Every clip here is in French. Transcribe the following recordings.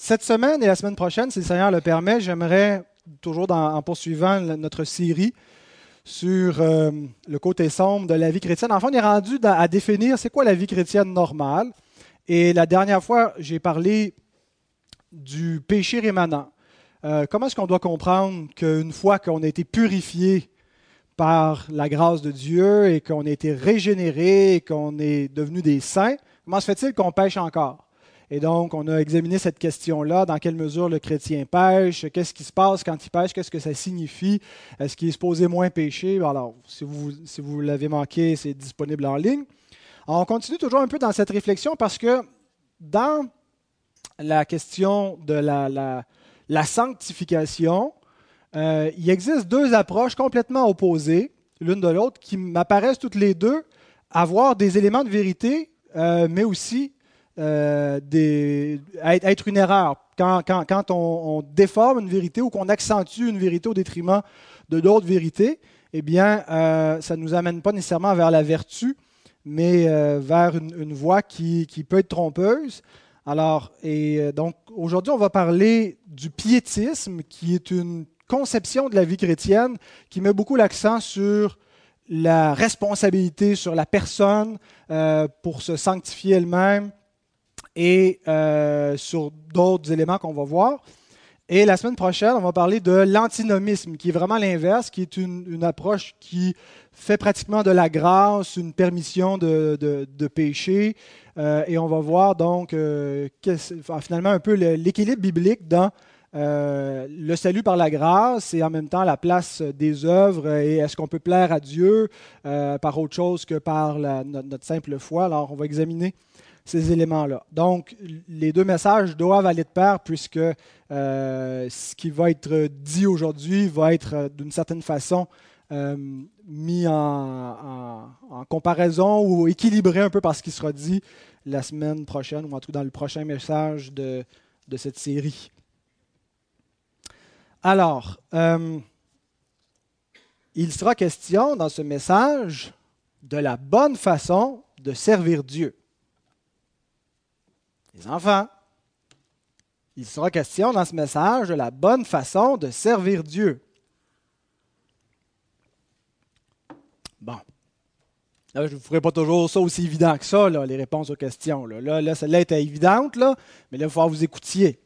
cette semaine et la semaine prochaine, si le Seigneur le permet, j'aimerais, toujours en poursuivant notre série sur euh, le côté sombre de la vie chrétienne, enfin, on est rendu à définir c'est quoi la vie chrétienne normale. Et la dernière fois, j'ai parlé du péché rémanent. Euh, comment est-ce qu'on doit comprendre qu'une fois qu'on a été purifié par la grâce de Dieu et qu'on a été régénéré et qu'on est devenu des saints, comment se fait-il qu'on pêche encore? Et donc, on a examiné cette question-là, dans quelle mesure le chrétien pêche, qu'est-ce qui se passe quand il pêche, qu'est-ce que ça signifie, est-ce qu'il est supposé moins pécher? Alors, si vous, si vous l'avez manqué, c'est disponible en ligne. on continue toujours un peu dans cette réflexion parce que dans la question de la, la, sanctification, euh, il existe deux approches complètement opposées l'une de l'autre qui m'apparaissent toutes les deux avoir des éléments de vérité, euh, mais aussi euh, être une erreur. Quand, on, déforme une vérité ou qu'on accentue une vérité au détriment de d'autres vérités, eh bien, euh, ça ne nous amène pas nécessairement vers la vertu, mais euh, vers une, voie qui, peut être trompeuse. Alors, et donc, aujourd'hui, on va parler du piétisme, qui est une conception de la vie chrétienne qui met beaucoup l'accent sur la responsabilité sur la personne pour se sanctifier elle-même, et euh, sur d'autres éléments qu'on va voir. Et la semaine prochaine, on va parler de l'antinomisme, qui est vraiment l'inverse, qui est une, approche qui fait pratiquement de la grâce, une permission de, de, péché. Euh, et on va voir donc euh, finalement un peu l'équilibre biblique dans le salut par la grâce et en même temps la place des œuvres et est-ce qu'on peut plaire à Dieu par autre chose que par notre, notre, simple foi. Alors, on va examiner ces éléments-là. Donc, les deux messages doivent aller de pair puisque euh, ce qui va être dit aujourd'hui va être euh, d'une certaine façon euh, mis en, comparaison ou équilibré un peu par ce qui sera dit la semaine prochaine ou en tout cas dans le prochain message de, de cette série. Alors, il sera question dans ce message de la bonne façon de servir Dieu. Les enfants, il sera question dans ce message de la bonne façon de servir Dieu. Bon. je ne vous ferai pas toujours ça aussi évident que ça, les réponses aux questions. Là, là, celle-là était évidente, là, mais là, il va falloir vous écoutiez.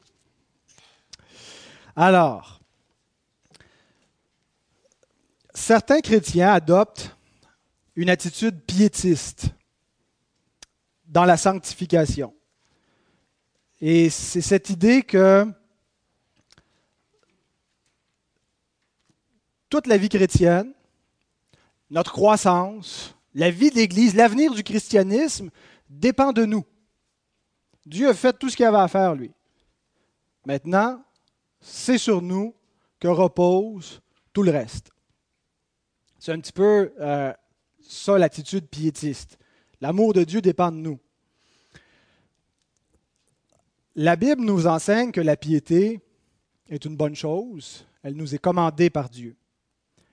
Alors, certains chrétiens adoptent une attitude piétiste dans la sanctification. Et c'est cette idée que toute la vie chrétienne, notre croissance, la vie de l'Église, l'avenir du christianisme dépend de nous. Dieu a fait tout ce qu'il avait à faire, lui. Maintenant, c'est sur nous que repose tout le reste. C'est un petit peu euh, ça l'attitude piétiste. L'amour de Dieu dépend de nous. La Bible nous enseigne que la piété est une bonne chose. Elle nous est commandée par Dieu.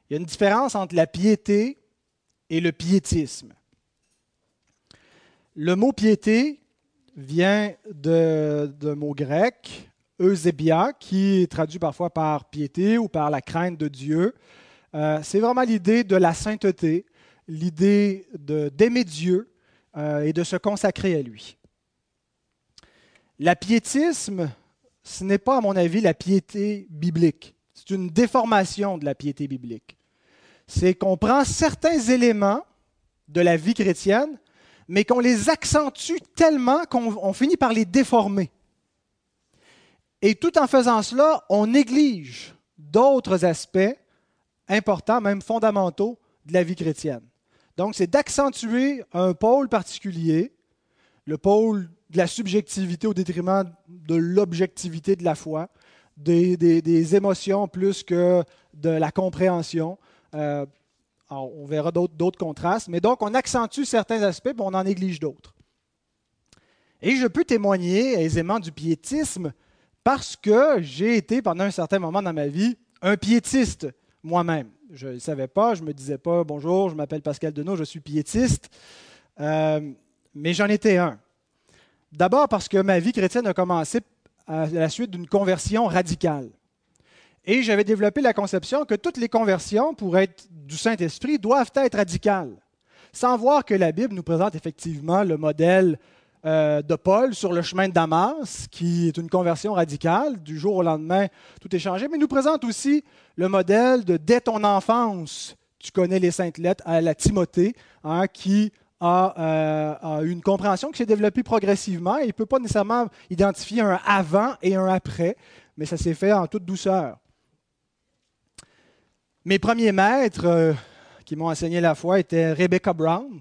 Il y a une différence entre la piété et le piétisme. Le mot piété vient d'un mot grec, eusebia, qui est traduit parfois par piété ou par la crainte de Dieu. Euh, c'est vraiment l'idée de la sainteté, l'idée d'aimer Dieu euh, et de se consacrer à lui. L'apiétisme, ce n'est pas, à mon avis, la piété biblique. C'est une déformation de la piété biblique. C'est qu'on prend certains éléments de la vie chrétienne, mais qu'on les accentue tellement qu'on finit par les déformer. Et tout en faisant cela, on néglige d'autres aspects importants, même fondamentaux, de la vie chrétienne. Donc, c'est d'accentuer un pôle particulier, le pôle de la subjectivité au détriment de l'objectivité de la foi, des, émotions plus que de la compréhension. Euh, on verra d'autres contrastes, mais donc on accentue certains aspects, mais on en néglige d'autres. Et je peux témoigner aisément du piétisme parce que j'ai été pendant un certain moment dans ma vie un piétiste moi-même. Je ne savais pas, je ne me disais pas bonjour, je m'appelle Pascal Denot, je suis piétiste, euh, mais j'en étais un. D'abord parce que ma vie chrétienne a commencé à la suite d'une conversion radicale. Et j'avais développé la conception que toutes les conversions, pour être du Saint-Esprit, doivent être radicales, sans voir que la Bible nous présente effectivement le modèle euh, de Paul sur le chemin de Damas, qui est une conversion radicale. Du jour au lendemain, tout est changé, mais nous présente aussi le modèle de dès ton enfance, tu connais les saintes lettres à la Timothée, hein, qui euh, a, une compréhension qui s'est développée progressivement. Il ne peut pas nécessairement identifier un avant et un après, mais ça s'est fait en toute douceur. Mes premiers maîtres euh, qui m'ont enseigné la foi étaient Rebecca Brown,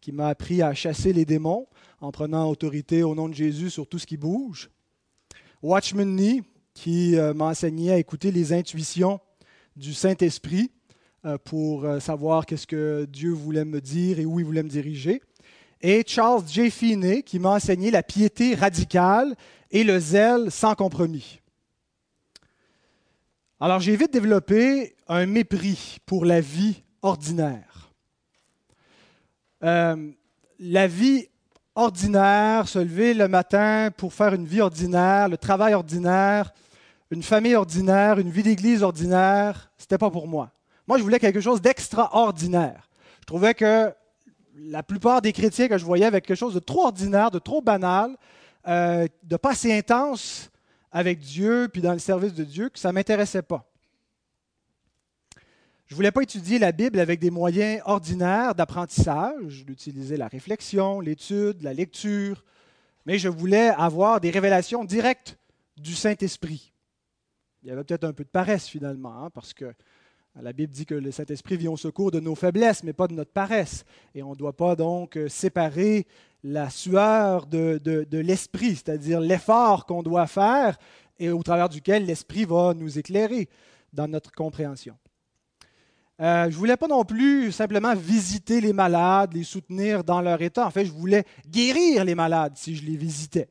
qui m'a appris à chasser les démons en prenant autorité au nom de Jésus sur tout ce qui bouge. Watchman Nee, qui euh, m'a enseigné à écouter les intuitions du Saint-Esprit pour euh, savoir qu'est-ce que Dieu voulait me dire et où il voulait me diriger. Et Charles J. Finney, qui m'a enseigné la piété radicale et le zèle sans compromis. Alors j'ai vite développé un mépris pour la vie ordinaire. Euh, la vie ordinaire, se lever le matin pour faire une vie ordinaire, le travail ordinaire, une famille ordinaire, une vie d'église ordinaire, ce n'était pas pour moi. Moi, je voulais quelque chose d'extraordinaire. Je trouvais que la plupart des chrétiens que je voyais avaient quelque chose de trop ordinaire, de trop banal, euh, de pas assez intense avec Dieu, puis dans le service de Dieu, que ça ne m'intéressait pas. Je ne voulais pas étudier la Bible avec des moyens ordinaires d'apprentissage, d'utiliser la réflexion, l'étude, la lecture, mais je voulais avoir des révélations directes du Saint-Esprit. Il y avait peut-être un peu de paresse finalement, hein, parce que la Bible dit que le Saint-Esprit vient au secours de nos faiblesses, mais pas de notre paresse. Et on ne doit pas donc euh, séparer la sueur de, l'Esprit, c'est-à-dire l'effort qu'on doit faire et au travers duquel l'Esprit va nous éclairer dans notre compréhension. Euh, je ne voulais pas non plus simplement visiter les malades, les soutenir dans leur état. En fait, je voulais guérir les malades si je les visitais.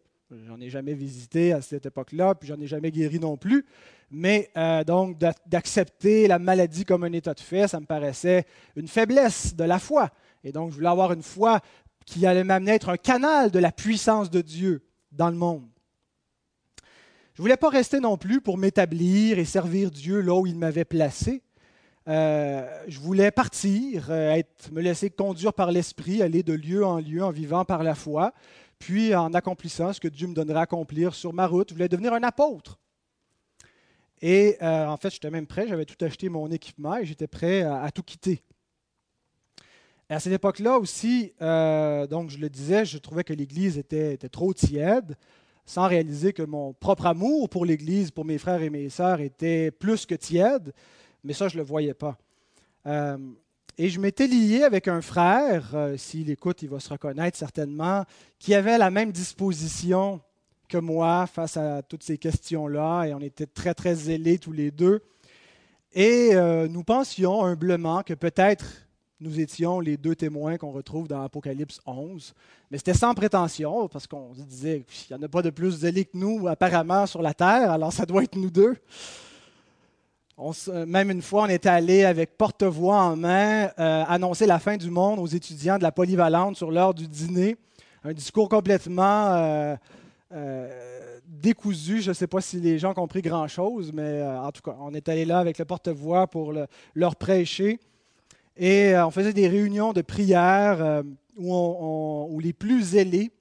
J'en ai jamais visité à cette époque-là, puis j'en ai jamais guéri non plus. Mais euh, donc d'accepter la maladie comme un état de fait, ça me paraissait une faiblesse de la foi. Et donc je voulais avoir une foi qui allait m'amener à être un canal de la puissance de Dieu dans le monde. Je ne voulais pas rester non plus pour m'établir et servir Dieu là où il m'avait placé. Euh, je voulais partir, euh, me laisser conduire par l'Esprit, aller de lieu en lieu en vivant par la foi, puis en accomplissant ce que Dieu me donnerait à accomplir sur ma route. Je voulais devenir un apôtre. Et euh, en fait, j'étais même prêt, j'avais tout acheté mon équipement et j'étais prêt à, tout quitter. à cette époque-là aussi, euh, donc je le disais, je trouvais que l'Église était, trop tiède, sans réaliser que mon propre amour pour l'Église, pour mes frères et mes sœurs, était plus que tiède, mais ça, je ne le voyais pas. Euh, et je m'étais lié avec un frère, s'il écoute, il va se reconnaître certainement, qui avait la même disposition que moi face à toutes ces questions-là, et on était très, très zélés tous les deux. Et euh, nous pensions humblement que peut-être nous étions les deux témoins qu'on retrouve dans Apocalypse 11. Mais c'était sans prétention, parce qu'on se disait qu'il n'y en a pas de plus zélés que nous, apparemment, sur la terre, alors ça doit être nous deux. même une fois, on était allé avec porte-voix en main euh, annoncer la fin du monde aux étudiants de la polyvalente sur l'heure du dîner. Un discours complètement euh, euh, décousu. Je ne sais pas si les gens ont compris grand-chose, mais euh, en tout cas, on est allé là avec le porte-voix pour leur prêcher. Et euh, on faisait des réunions de prière où, les plus zélés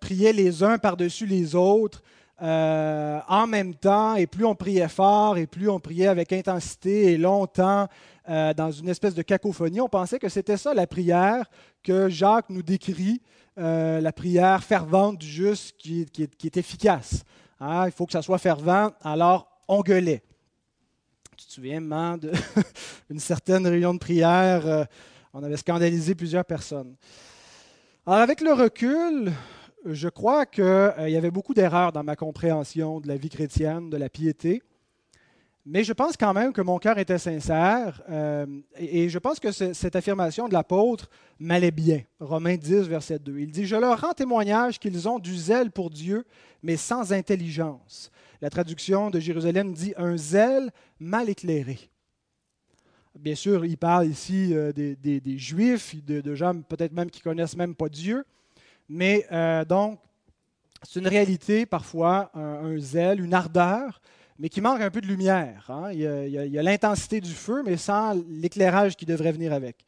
priaient les uns par-dessus les autres en même temps. Et plus on priait fort et plus on priait avec intensité et longtemps dans une espèce de cacophonie, on pensait que c'était ça la prière que Jacques nous décrit euh, la prière fervente du juste qui, est, efficace. Hein, il faut que ça soit fervent, alors on gueulait. Tu te souviens, d'une certaine réunion de prière, euh, on avait scandalisé plusieurs personnes. Alors avec le recul, je crois qu'il euh, y avait beaucoup d'erreurs dans ma compréhension de la vie chrétienne, de la piété. Mais je pense quand même que mon cœur était sincère euh, et, je pense que cette affirmation de l'apôtre m'allait bien. Romains 10, verset 2. Il dit, Je leur rends témoignage qu'ils ont du zèle pour Dieu, mais sans intelligence. La traduction de Jérusalem dit un zèle mal éclairé. Bien sûr, il parle ici euh, des, Juifs, de, gens peut-être même qui connaissent même pas Dieu. Mais euh, donc, c'est une réalité parfois, un, zèle, une ardeur, mais qui manque un peu de lumière. Hein. Il y a l'intensité du feu, mais sans l'éclairage qui devrait venir avec.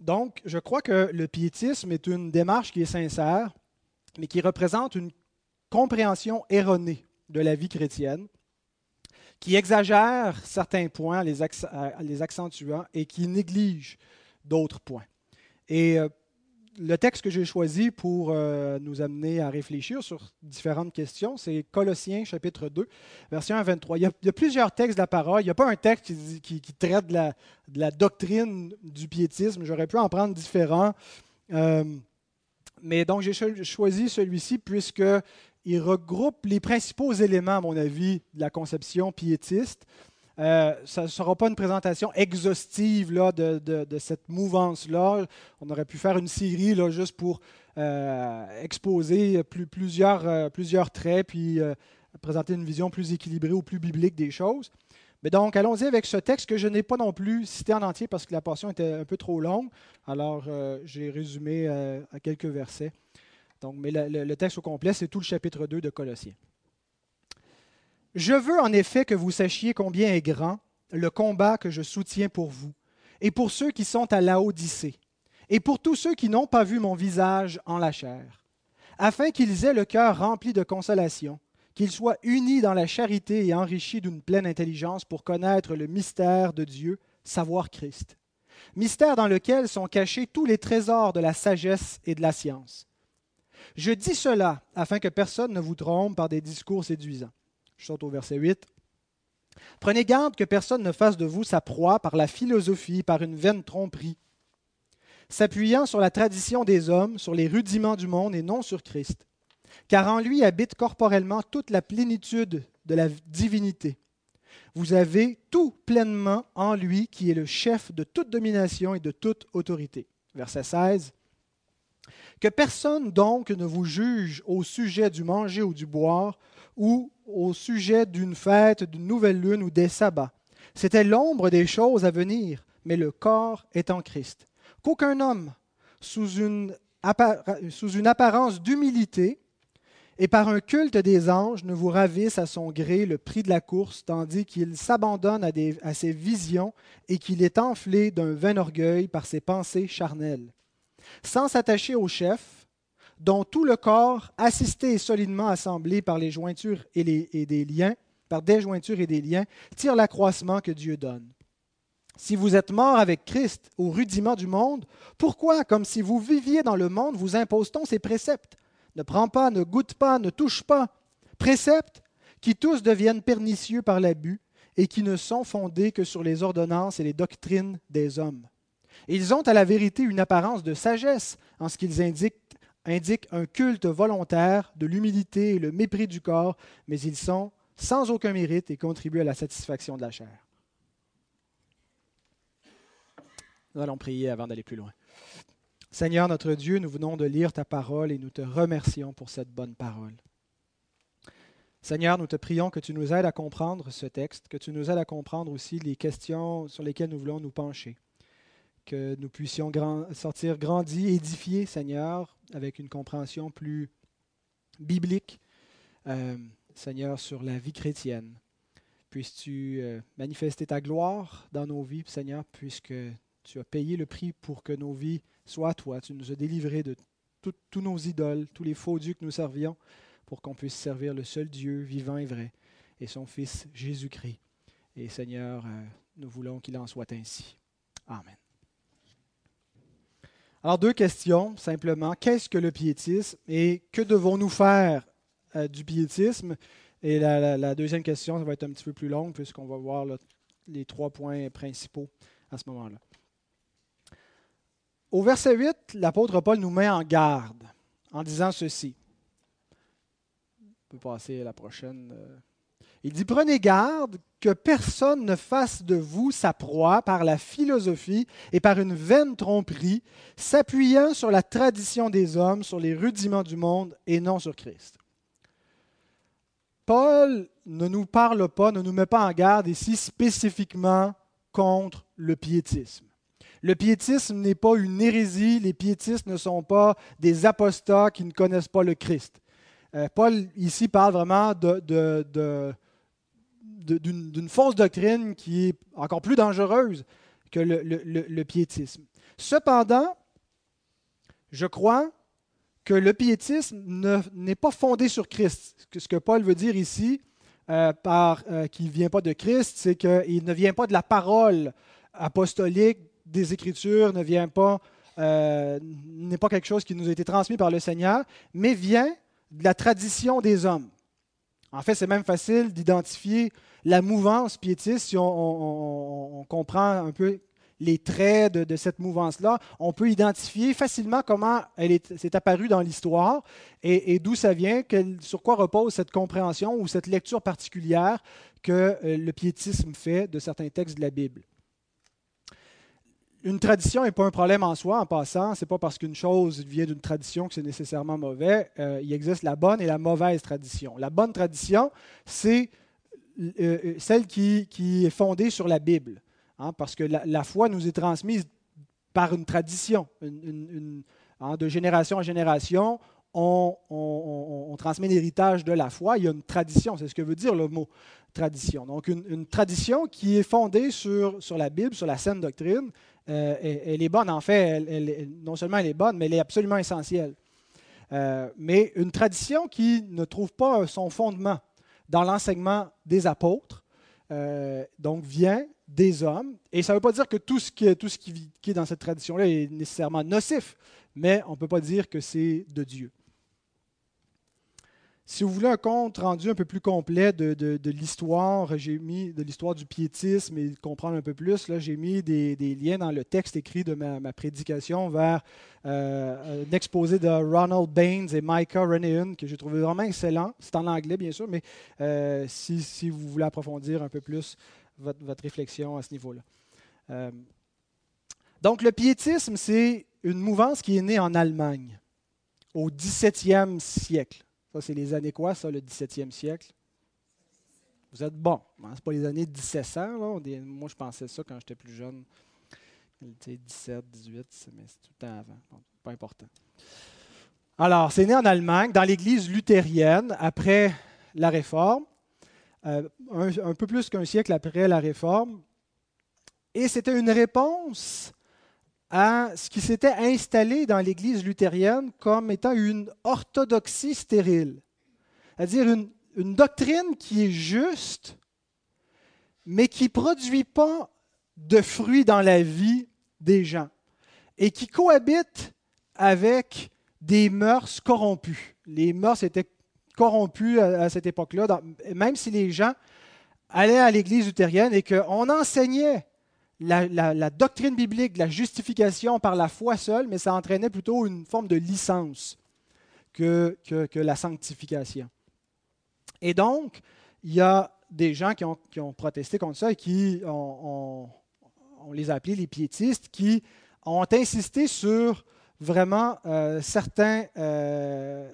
Donc, je crois que le piétisme est une démarche qui est sincère, mais qui représente une compréhension erronée de la vie chrétienne, qui exagère certains points, les, les accentuant, et qui néglige d'autres points. Et euh, le texte que j'ai choisi pour euh, nous amener à réfléchir sur différentes questions, c'est Colossiens chapitre 2, verset 1 à 23. Il y, a, plusieurs textes de la parole. Il n'y a pas un texte qui, traite de la, doctrine du piétisme. J'aurais pu en prendre différents. Euh, mais donc j'ai choisi celui-ci puisqu'il regroupe les principaux éléments, à mon avis, de la conception piétiste. Euh, ça ne sera pas une présentation exhaustive là, de, cette mouvance-là. On aurait pu faire une série là, juste pour euh, exposer plusieurs, euh, plusieurs traits, puis présenter une vision plus équilibrée ou plus biblique des choses. Mais donc, allons-y avec ce texte que je n'ai pas non plus cité en entier parce que la portion était un peu trop longue. Alors, j'ai résumé à quelques versets. Donc, mais le texte au complet, c'est tout le chapitre 2 de Colossiens. Je veux en effet que vous sachiez combien est grand le combat que je soutiens pour vous, et pour ceux qui sont à Laodicée, et pour tous ceux qui n'ont pas vu mon visage en la chair, afin qu'ils aient le cœur rempli de consolation, qu'ils soient unis dans la charité et enrichis d'une pleine intelligence pour connaître le mystère de Dieu, savoir Christ. Mystère dans lequel sont cachés tous les trésors de la sagesse et de la science. Je dis cela afin que personne ne vous trompe par des discours séduisants je saute au verset 8. Prenez garde que personne ne fasse de vous sa proie par la philosophie, par une vaine tromperie, s'appuyant sur la tradition des hommes, sur les rudiments du monde et non sur Christ. Car en lui habite corporellement toute la plénitude de la divinité. Vous avez tout pleinement en lui qui est le chef de toute domination et de toute autorité. Verset 16. Que personne donc ne vous juge au sujet du manger ou du boire, ou au sujet d'une fête, d'une nouvelle lune ou des sabbats. C'était l'ombre des choses à venir, mais le corps est en Christ. Qu'aucun homme, sous une, sous une apparence d'humilité et par un culte des anges, ne vous ravisse à son gré le prix de la course, tandis qu'il s'abandonne à, à ses visions et qu'il est enflé d'un vain orgueil par ses pensées charnelles. Sans s'attacher au chef, dont tout le corps, assisté et solidement assemblé par les jointures et, des liens, par des jointures et des liens, tire l'accroissement que Dieu donne. Si vous êtes mort avec Christ au rudiment du monde, pourquoi, comme si vous viviez dans le monde, vous impose-t-on ces préceptes? Ne prends pas, ne goûte pas, ne touche pas. Préceptes qui tous deviennent pernicieux par l'abus et qui ne sont fondés que sur les ordonnances et les doctrines des hommes. Ils ont à la vérité une apparence de sagesse en ce qu'ils indiquent indique un culte volontaire de l'humilité et le mépris du corps, mais ils sont sans aucun mérite et contribuent à la satisfaction de la chair. Nous allons prier avant d'aller plus loin. Seigneur notre Dieu, nous venons de lire ta parole et nous te remercions pour cette bonne parole. Seigneur, nous te prions que tu nous aides à comprendre ce texte, que tu nous aides à comprendre aussi les questions sur lesquelles nous voulons nous pencher que nous puissions sortir grandis, édifiés, Seigneur, avec une compréhension plus biblique, euh, Seigneur, sur la vie chrétienne. Puisses-tu euh, manifester ta gloire dans nos vies, Seigneur, puisque tu as payé le prix pour que nos vies soient toi. Tu nous as délivrés de tous nos idoles, tous les faux dieux que nous servions, pour qu'on puisse servir le seul Dieu vivant et vrai, et son Fils Jésus-Christ. Et Seigneur, euh, nous voulons qu'il en soit ainsi. Amen. Alors, deux questions, simplement. Qu'est-ce que le piétisme et que devons-nous faire euh, du piétisme? Et la, deuxième question, ça va être un petit peu plus longue puisqu'on va voir les trois points principaux à ce moment-là. Au verset 8, l'apôtre Paul nous met en garde en disant ceci. On peut passer à la prochaine. Il dit, prenez garde que personne ne fasse de vous sa proie par la philosophie et par une vaine tromperie, s'appuyant sur la tradition des hommes, sur les rudiments du monde et non sur Christ. Paul ne nous parle pas, ne nous met pas en garde ici spécifiquement contre le piétisme. Le piétisme n'est pas une hérésie, les piétistes ne sont pas des apostats qui ne connaissent pas le Christ. Euh, Paul ici parle vraiment d'une fausse doctrine qui est encore plus dangereuse que le, piétisme. Cependant, je crois que le piétisme n'est pas fondé sur Christ. Ce que Paul veut dire ici, euh, par euh, qu'il ne vient pas de Christ, c'est qu'il ne vient pas de la parole apostolique des Écritures, ne vient pas, euh, n'est pas quelque chose qui nous a été transmis par le Seigneur, mais vient de la tradition des hommes. En fait, c'est même facile d'identifier la mouvance piétiste si on, comprend un peu les traits de, cette mouvance-là. On peut identifier facilement comment elle s'est apparue dans l'histoire et, d'où ça vient, sur quoi repose cette compréhension ou cette lecture particulière que euh, le piétisme fait de certains textes de la Bible une tradition n'est pas un problème en soi, en passant. Ce n'est pas parce qu'une chose vient d'une tradition que c'est nécessairement mauvais. Euh, il existe la bonne et la mauvaise tradition. La bonne tradition, c'est euh, euh, celle qui, est fondée sur la Bible. Hein, parce que la, foi nous est transmise par une tradition. Hein, de génération en génération, on, transmet l'héritage de la foi. Il y a une tradition, c'est ce que veut dire le mot tradition. Donc une, tradition qui est fondée sur, sur la Bible, sur la saine doctrine, euh, elle, est bonne, en fait, non seulement elle est bonne, mais elle est absolument essentielle. Euh, mais une tradition qui ne trouve pas son fondement dans l'enseignement des apôtres, euh, donc vient des hommes. Et ça ne veut pas dire que tout ce qui, tout ce qui est dans cette tradition-là est nécessairement nocif, mais on ne peut pas dire que c'est de Dieu. Si vous voulez un compte rendu un peu plus complet de, l'histoire, j'ai mis de l'histoire du piétisme et comprendre un peu plus, là, j'ai mis des, liens dans le texte écrit de ma, prédication vers euh, un exposé de Ronald Baines et Micah Renehan que j'ai trouvé vraiment excellent. C'est en anglais, bien sûr, mais euh, si, vous voulez approfondir un peu plus votre, réflexion à ce niveau-là. Euh, donc, le piétisme, c'est une mouvance qui est née en Allemagne au 17e siècle. Ça, c'est les années quoi, ça, le 17e siècle? Vous êtes bon. Hein? Ce pas les années 1700. Là. Moi, je pensais ça quand j'étais plus jeune. 17, 18, mais c'est tout le temps avant. pas important. Alors, c'est né en Allemagne, dans l'Église luthérienne, après la Réforme, euh, un, peu plus qu'un siècle après la Réforme. Et c'était une réponse à ce qui s'était installé dans l'Église luthérienne comme étant une orthodoxie stérile, c'est-à-dire une, doctrine qui est juste, mais qui ne produit pas de fruits dans la vie des gens et qui cohabite avec des mœurs corrompues. Les mœurs étaient corrompues à, cette époque-là, même si les gens allaient à l'Église luthérienne et qu'on enseignait la, doctrine biblique la justification par la foi seule, mais ça entraînait plutôt une forme de licence que, la sanctification. Et donc, il y a des gens qui ont, protesté contre ça et qui ont, on les a appelés les piétistes, qui ont insisté sur vraiment euh, euh,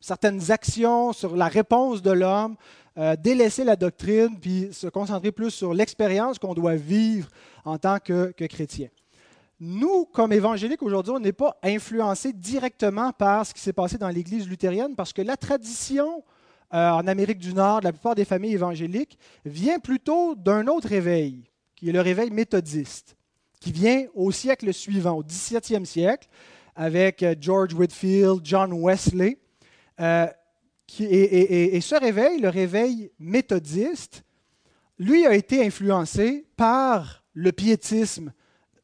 certaines actions, sur la réponse de l'homme, euh, délaisser la doctrine, puis se concentrer plus sur l'expérience qu'on doit vivre en tant que, chrétien. Nous, comme évangéliques aujourd'hui, on n'est pas influencés directement par ce qui s'est passé dans l'Église luthérienne parce que la tradition euh, en Amérique du Nord, la plupart des familles évangéliques, vient plutôt d'un autre réveil, qui est le réveil méthodiste, qui vient au siècle suivant, au XVIIe siècle, avec euh, George Whitfield, John Wesley et, ce réveil, le réveil méthodiste, lui a été influencé par le piétisme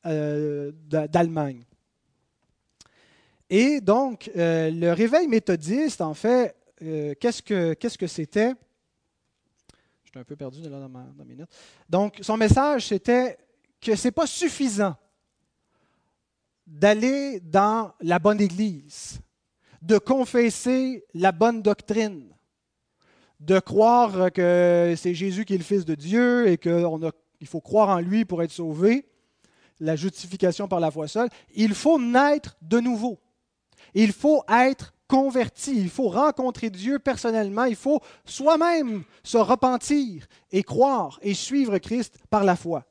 euh, d'Allemagne. Et donc, euh, le réveil méthodiste, en fait, euh, qu'est-ce que c'était? Je suis un peu perdu dans, dans mes notes. Donc, son message, c'était que ce n'est pas suffisant d'aller dans la bonne église de confesser la bonne doctrine, de croire que c'est Jésus qui est le Fils de Dieu et qu'il faut croire en lui pour être sauvé, la justification par la foi seule, il faut naître de nouveau. Il faut être converti, il faut rencontrer Dieu personnellement, il faut soi-même se repentir et croire et suivre Christ par la foi.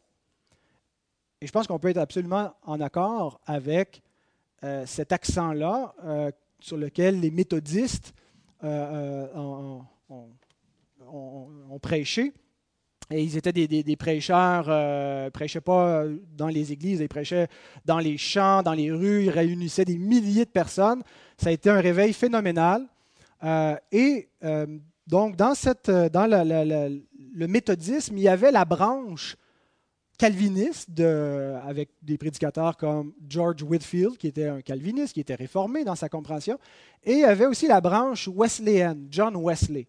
Et je pense qu'on peut être absolument en accord avec euh, cet accent-là euh, sur lequel les méthodistes euh, ont, prêché. Et ils étaient des, prêcheurs, ne prêchaient pas dans les églises, ils prêchaient dans les champs, dans les rues, ils réunissaient des milliers de personnes. Ça a été un réveil phénoménal. et donc, dans, cette, dans le méthodisme, il y avait la branche calviniste avec des prédicateurs comme George Whitfield, qui était un calviniste, qui était réformé dans sa compréhension, et il y avait aussi la branche wesleyenne, John Wesley,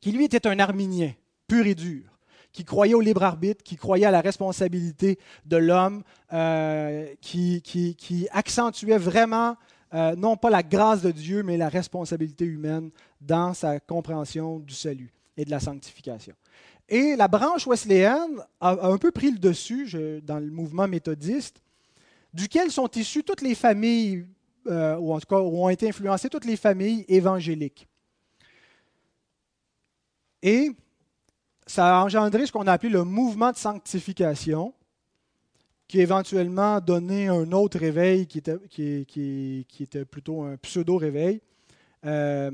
qui lui était un arminien, pur et dur, qui croyait au libre arbitre, qui croyait à la responsabilité de l'homme, euh, qui, qui, accentuait vraiment euh, non pas la grâce de Dieu, mais la responsabilité humaine dans sa compréhension du salut et de la sanctification. Et la branche wesleyenne a, un peu pris le dessus dans le mouvement méthodiste, duquel sont issues toutes les familles, euh, ou en tout cas où ont été influencées toutes les familles évangéliques. Et ça a engendré ce qu'on a appelé le mouvement de sanctification, qui a éventuellement donné un autre réveil qui était, qui, était plutôt un pseudo-réveil. Euh,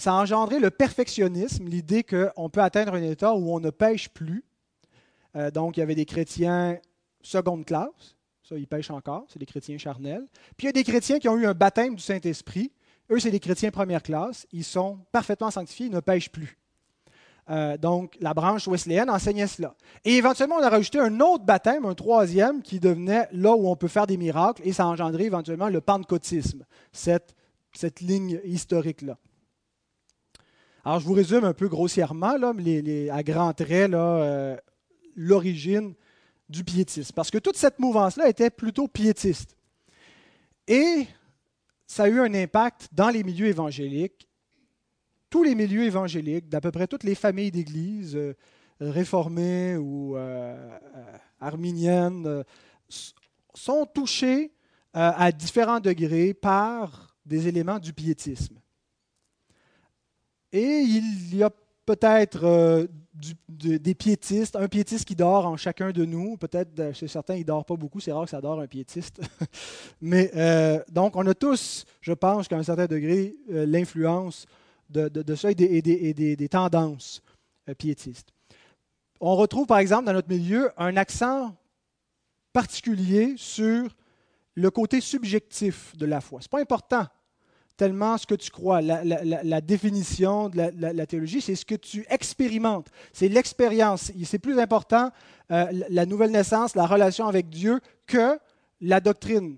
ça a engendré le perfectionnisme, l'idée qu'on peut atteindre un état où on ne pêche plus. Euh, donc, il y avait des chrétiens seconde classe, ça, ils pêchent encore, c'est des chrétiens charnels. Puis il y a des chrétiens qui ont eu un baptême du Saint-Esprit. Eux, c'est des chrétiens première classe, ils sont parfaitement sanctifiés, ils ne pêchent plus. Euh, donc, la branche wesleyenne enseignait cela. Et éventuellement, on a rajouté un autre baptême, un troisième, qui devenait là où on peut faire des miracles, et ça a engendré éventuellement le pentecôtisme, cette, cette ligne historique-là. Alors, je vous résume un peu grossièrement, à grands traits, euh, l'origine du piétisme. Parce que toute cette mouvance-là était plutôt piétiste. Et ça a eu un impact dans les milieux évangéliques. Tous les milieux évangéliques, d'à peu près toutes les familles d'églises, euh, réformées ou euh, arminiennes, sont touchées à différents degrés par des éléments du piétisme. Et il y a peut-être euh, des piétistes, un piétiste qui dort en chacun de nous. Peut-être euh, chez certains, il ne dort pas beaucoup. C'est rare que ça dort un piétiste. Mais euh, donc, on a tous, je pense, qu'à un certain degré, l'influence de, ça et des, des tendances piétistes. On retrouve, par exemple, dans notre milieu, un accent particulier sur le côté subjectif de la foi. Ce n'est pas important tellement ce que tu crois. La, définition de la, théologie, c'est ce que tu expérimentes. C'est l'expérience. C'est plus important euh, la nouvelle naissance, la relation avec Dieu, que la doctrine.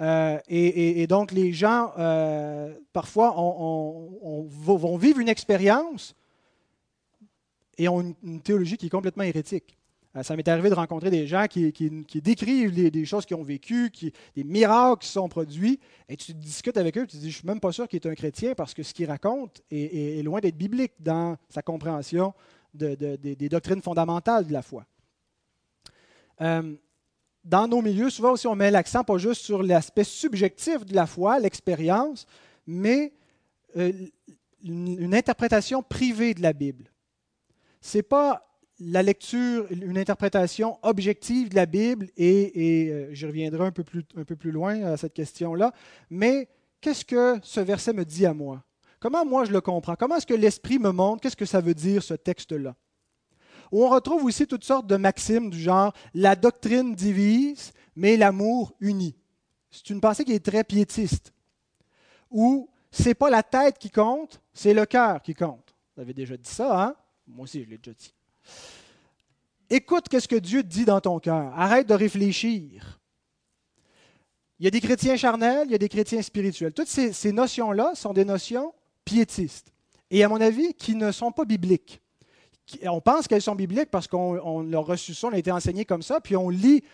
Euh, et, donc, les gens, euh, parfois, on, vont vivre une expérience et ont une théologie qui est complètement hérétique. Euh, ça m'est arrivé de rencontrer des gens qui, décrivent des choses qu'ils ont vécues, qui, des miracles qui sont produits, et tu discutes avec eux, tu te dis, je ne suis même pas sûr qu'il est un chrétien parce que ce qu'il raconte est, loin d'être biblique dans sa compréhension des doctrines fondamentales de la foi. Euh, dans nos milieux, souvent aussi, on met l'accent pas juste sur l'aspect subjectif de la foi, l'expérience, mais euh, une, une, interprétation privée de la Bible. Ce pas la lecture, une interprétation objective de la Bible, et, euh, je reviendrai un peu, plus, loin à cette question-là, mais qu'est-ce que ce verset me dit à moi? Comment moi je le comprends? Comment est-ce que l'Esprit me montre? Qu'est-ce que ça veut dire ce texte-là? Où on retrouve aussi toutes sortes de maximes du genre la doctrine divise, mais l'amour unit. C'est une pensée qui est très piétiste. Ou c'est pas la tête qui compte, c'est le cœur qui compte. Vous avez déjà dit ça, hein? Moi aussi, je l'ai déjà dit. Écoute qu'est-ce que Dieu dit dans ton cœur. Arrête de réfléchir. Il y a des chrétiens charnels, il y a des chrétiens spirituels. Toutes ces, notions-là sont des notions piétistes. Et à mon avis, qui ne sont pas bibliques. On pense qu'elles sont bibliques parce qu'on leur reçu ça, on a été enseigné comme ça, puis on lit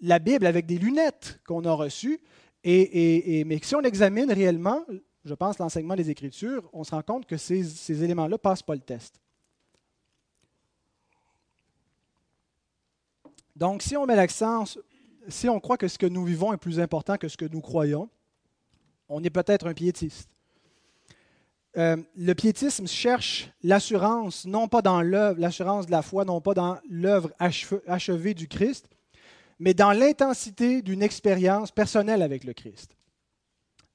la Bible avec des lunettes qu'on a reçues. Et, mais si on examine réellement, je pense, l'enseignement des Écritures, on se rend compte que ces, ces éléments-là ne passent pas le test. Donc, si on met l'accent, si on croit que ce que nous vivons est plus important que ce que nous croyons, on est peut-être un piétiste. Euh, le piétisme cherche l'assurance, non pas dans l'œuvre, l'assurance de la foi, non pas dans l'œuvre achevée du Christ, mais dans l'intensité d'une expérience personnelle avec le Christ.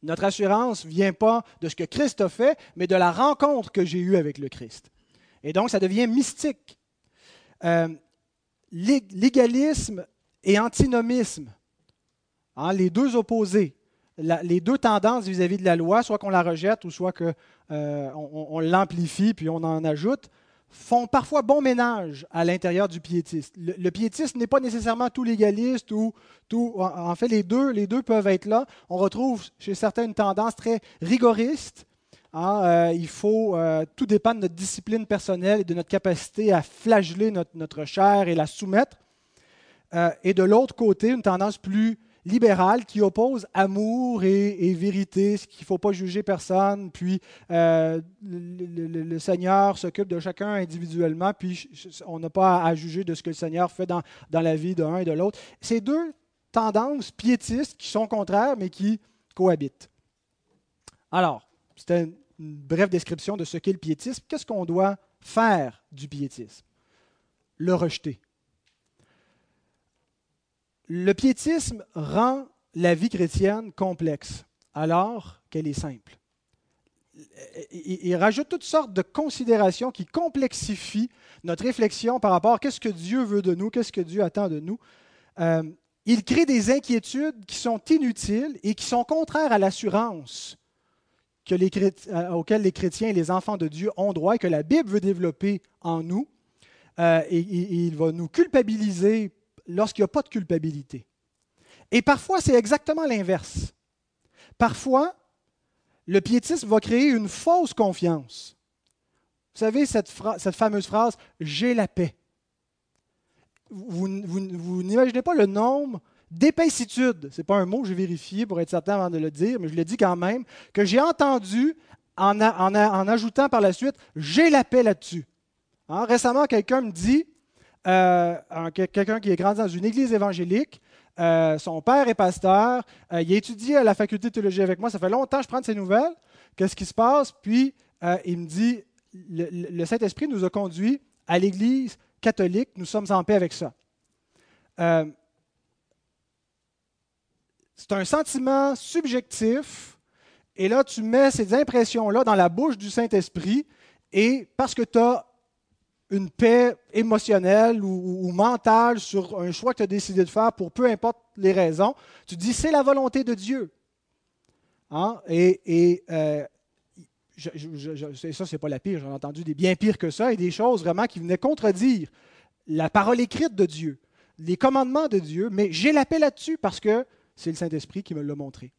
Notre assurance ne vient pas de ce que Christ a fait, mais de la rencontre que j'ai eue avec le Christ. Et donc, ça devient mystique. Euh, légalisme et antinomisme, hein, les deux opposés, les deux tendances vis-à-vis de la loi, soit qu'on la rejette ou soit qu'on euh, on, l'amplifie puis on en ajoute, font parfois bon ménage à l'intérieur du piétisme. Le, piétisme n'est pas nécessairement tout légaliste ou tout. En fait, les deux, les deux peuvent être là. On retrouve chez certains une tendance très rigoriste. Hein, euh, il faut euh, tout dépend de notre discipline personnelle et de notre capacité à flageller notre, chair et la soumettre. Euh, et de l'autre côté, une tendance plus libéral qui oppose amour et, vérité, qu'il ne faut pas juger personne, puis le, Seigneur s'occupe de chacun individuellement, puis on n'a pas à, juger de ce que le Seigneur fait dans, dans la vie de l'un et de l'autre. Ces deux tendances piétistes qui sont contraires, mais qui cohabitent. Alors, c'était une, brève description de ce qu'est le piétisme. Qu'est-ce qu'on doit faire du piétisme? Le rejeter le piétisme rend la vie chrétienne complexe alors qu'elle est simple. Il, rajoute toutes sortes de considérations qui complexifient notre réflexion par rapport à qu'est-ce que Dieu veut de nous, qu'est-ce que Dieu attend de nous. Euh, il crée des inquiétudes qui sont inutiles et qui sont contraires à l'assurance que les, euh, les chrétiens et les enfants de Dieu ont droit et que la Bible veut développer en nous. Euh, et, il va nous culpabiliser lorsqu'il n'y a pas de culpabilité. Et parfois, c'est exactement l'inverse. Parfois, le piétisme va créer une fausse confiance. Vous savez, cette, cette fameuse phrase J'ai la paix. Vous, n'imaginez pas le nombre d'épaissitudes, ce n'est pas un mot que j'ai vérifié pour être certain avant de le dire, mais je le dis quand même, que j'ai entendu en, ajoutant par la suite J'ai la paix là-dessus. Hein, récemment, quelqu'un me dit euh, quelqu'un qui est grandi dans une église évangélique. Euh, son père est pasteur. Euh, il a étudié à la faculté de théologie avec moi. Ça fait longtemps que je prends de ses nouvelles. Qu'est-ce qui se passe? Puis il me dit le, Saint-Esprit nous a conduits à l'église catholique. Nous sommes en paix avec ça. C'est un sentiment subjectif. Et là, tu mets ces impressions-là dans la bouche du Saint-Esprit. Et parce que tu as une paix émotionnelle ou, mentale sur un choix que tu as décidé de faire pour peu importe les raisons. Tu dis, c'est la volonté de Dieu. Hein? Et, et euh, ça, c'est pas la pire. J'en ai entendu des bien pires que ça et des choses vraiment qui venaient contredire la parole écrite de Dieu, les commandements de Dieu, mais j'ai la paix là-dessus parce que c'est le Saint-Esprit qui me l'a montré.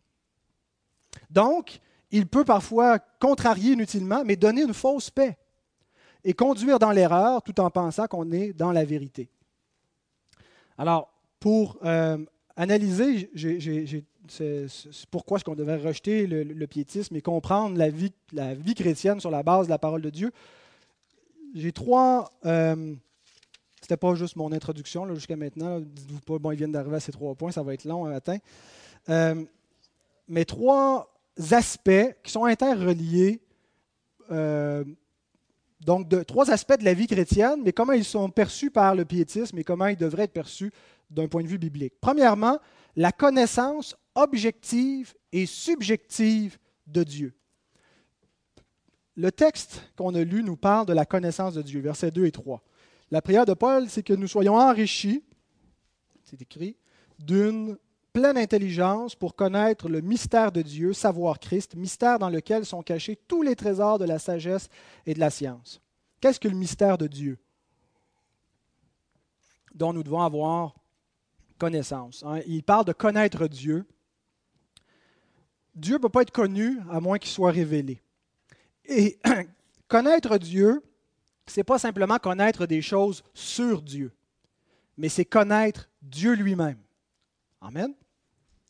Donc, il peut parfois contrarier inutilement, mais donner une fausse paix et conduire dans l'erreur tout en pensant qu'on est dans la vérité. Alors, pour euh, analyser, pourquoi est-ce qu'on devrait rejeter le, piétisme et comprendre la vie, la vie chrétienne sur la base de la parole de Dieu. J'ai trois. Euh, C'était pas juste mon introduction jusqu'à maintenant. Dites-vous pas, bon, ils viennent d'arriver à ces trois points, ça va être long un matin. Euh, mais trois aspects qui sont interreliés euh, donc, de, trois aspects de la vie chrétienne, mais comment ils sont perçus par le piétisme et comment ils devraient être perçus d'un point de vue biblique. Premièrement, la connaissance objective et subjective de Dieu. Le texte qu'on a lu nous parle de la connaissance de Dieu, versets 2 et 3. La prière de Paul, c'est que nous soyons enrichis, c'est écrit, d'une pleine intelligence pour connaître le mystère de Dieu, savoir Christ, mystère dans lequel sont cachés tous les trésors de la sagesse et de la science. Qu'est-ce que le mystère de Dieu? Dont nous devons avoir connaissance? Hein? Il parle de connaître Dieu. Dieu ne peut pas être connu à moins qu'il soit révélé. Et connaître Dieu, ce n'est pas simplement connaître des choses sur Dieu, mais c'est connaître Dieu lui-même. Amen.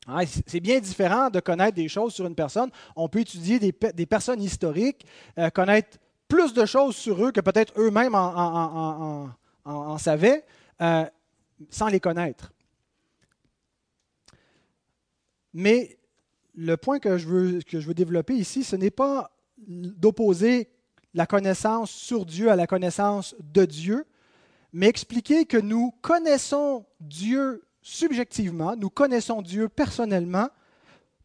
Ah, c'est bien différent de connaître des choses sur une personne. On peut étudier des, personnes historiques, euh, connaître plus de choses sur eux que peut-être eux-mêmes en, savaient, euh, sans les connaître. Mais le point que je veux, que je veux développer ici, ce n'est pas d'opposer la connaissance sur Dieu à la connaissance de Dieu, mais expliquer que nous connaissons Dieu subjectivement, nous connaissons Dieu personnellement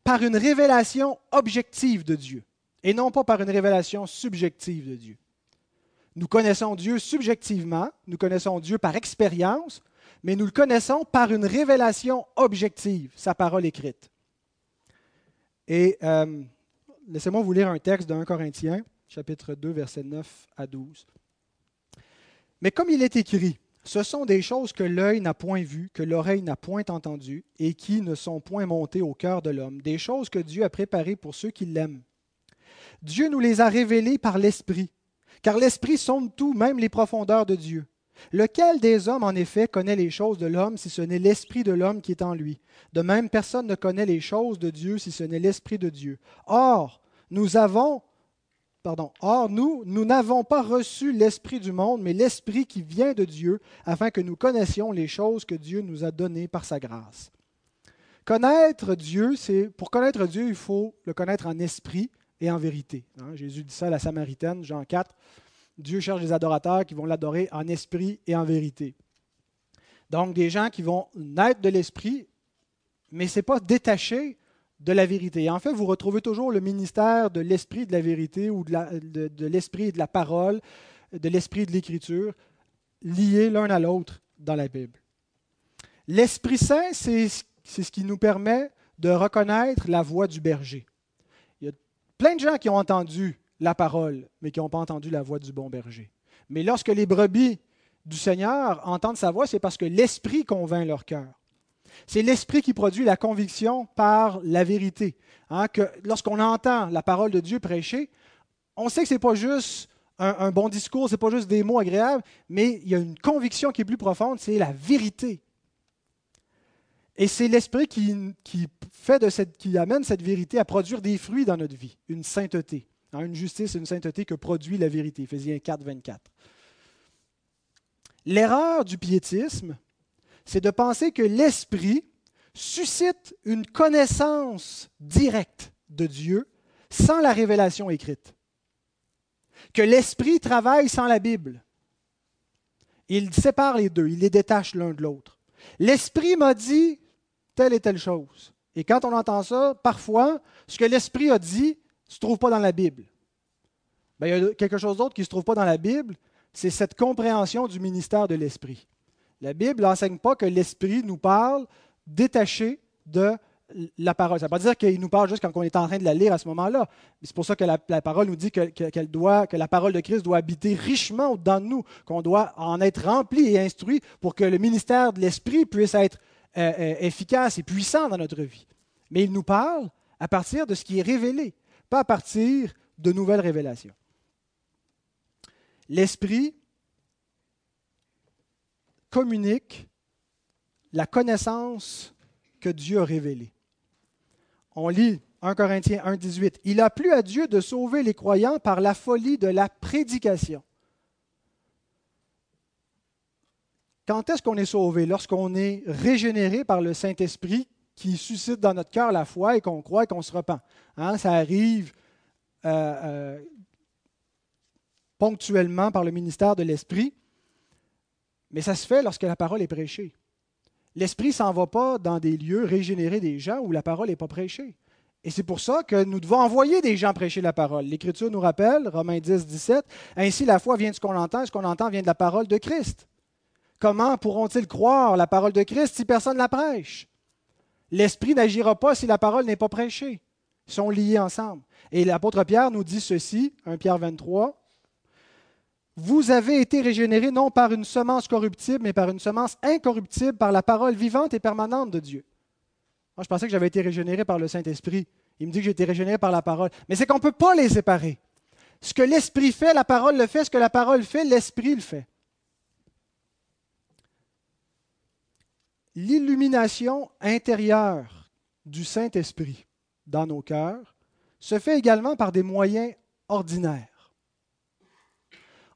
par une révélation objective de Dieu et non pas par une révélation subjective de Dieu. Nous connaissons Dieu subjectivement, nous connaissons Dieu par expérience, mais nous le connaissons par une révélation objective, sa parole écrite. Et euh, laissez-moi vous lire un texte de 1 Corinthiens, chapitre 2, versets 9 à 12. Mais comme il est écrit, ce sont des choses que l'œil n'a point vues, que l'oreille n'a point entendues, et qui ne sont point montées au cœur de l'homme, des choses que Dieu a préparées pour ceux qui l'aiment. Dieu nous les a révélées par l'Esprit, car l'Esprit sonde tout, même les profondeurs de Dieu. Lequel des hommes, en effet, connaît les choses de l'homme si ce n'est l'Esprit de l'homme qui est en lui? De même, personne ne connaît les choses de Dieu si ce n'est l'Esprit de Dieu. Or, nous avons Or, nous, nous n'avons pas reçu l'Esprit du monde, mais l'Esprit qui vient de Dieu, afin que nous connaissions les choses que Dieu nous a données par sa grâce. Connaître Dieu, c'est pour connaître Dieu, il faut le connaître en esprit et en vérité. Hein, Jésus dit ça à la Samaritaine, Jean 4. Dieu cherche des adorateurs qui vont l'adorer en esprit et en vérité. Donc, des gens qui vont naître de l'esprit, mais ce n'est pas détaché de la vérité. en fait, vous retrouvez toujours le ministère de l'esprit de la vérité ou de l'esprit et de la parole, de l'esprit de l'écriture, liés l'un à l'autre dans la Bible. L'Esprit Saint, c'est ce qui nous permet de reconnaître la voix du berger. Il y a plein de gens qui ont entendu la parole, mais qui n'ont pas entendu la voix du bon berger. Mais lorsque les brebis du Seigneur entendent sa voix, c'est parce que l'Esprit convainc leur cœur. C'est l'Esprit qui produit la conviction par la vérité. Hein, que lorsqu'on entend la parole de Dieu prêcher, on sait que ce n'est pas juste un, bon discours, ce n'est pas juste des mots agréables, mais il y a une conviction qui est plus profonde, c'est la vérité. Et c'est l'Esprit qui, fait de cette, qui amène cette vérité à produire des fruits dans notre vie, une sainteté. Hein, une justice et une sainteté que produit la vérité. Éphésiens 4, 24. L'erreur du piétisme, c'est de penser que l'esprit suscite une connaissance directe de Dieu sans la révélation écrite. Que l'esprit travaille sans la Bible. Il sépare les deux, il les détache l'un de l'autre. L'esprit m'a dit telle et telle chose. Et quand on entend ça, parfois, ce que l'esprit a dit ne se trouve pas dans la Bible. Ben, il y a quelque chose d'autre qui ne se trouve pas dans la Bible, c'est cette compréhension du ministère de l'Esprit. La Bible n'enseigne pas que l'Esprit nous parle détaché de la parole. Ça ne veut pas dire qu'il nous parle juste quand on est en train de la lire à ce moment-là. C'est pour ça que la, parole nous dit que, doit, que la parole de Christ doit habiter richement de nous, qu'on doit en être rempli et instruit pour que le ministère de l'Esprit puisse être euh, euh, efficace et puissant dans notre vie. Mais il nous parle à partir de ce qui est révélé, pas à partir de nouvelles révélations. L'Esprit communique la connaissance que Dieu a révélée. On lit 1 Corinthiens 1, 18. Il a plu à Dieu de sauver les croyants par la folie de la prédication. Quand est-ce qu'on est sauvé? Lorsqu'on est régénéré par le Saint-Esprit qui suscite dans notre cœur la foi et qu'on croit et qu'on se repent. Hein, ça arrive euh, euh, ponctuellement par le ministère de l'Esprit, mais ça se fait lorsque la parole est prêchée. L'Esprit s'en va pas dans des lieux régénérer des gens où la parole n'est pas prêchée. Et c'est pour ça que nous devons envoyer des gens prêcher la parole. L'Écriture nous rappelle, Romains 10, 17, Ainsi la foi vient de ce qu'on entend, ce qu'on entend vient de la parole de Christ. Comment pourront-ils croire la parole de Christ si personne ne la prêche? L'Esprit n'agira pas si la parole n'est pas prêchée. Ils sont liés ensemble. Et l'apôtre Pierre nous dit ceci, 1 Pierre 23, vous avez été régénérés non par une semence corruptible, mais par une semence incorruptible, par la parole vivante et permanente de Dieu. Moi, je pensais que j'avais été régénéré par le Saint-Esprit. Il me dit que j'ai été régénéré par la parole. Mais c'est qu'on ne peut pas les séparer. Ce que l'Esprit fait, la parole le fait. Ce que la parole fait, l'Esprit le fait. L'illumination intérieure du Saint-Esprit dans nos cœurs se fait également par des moyens ordinaires.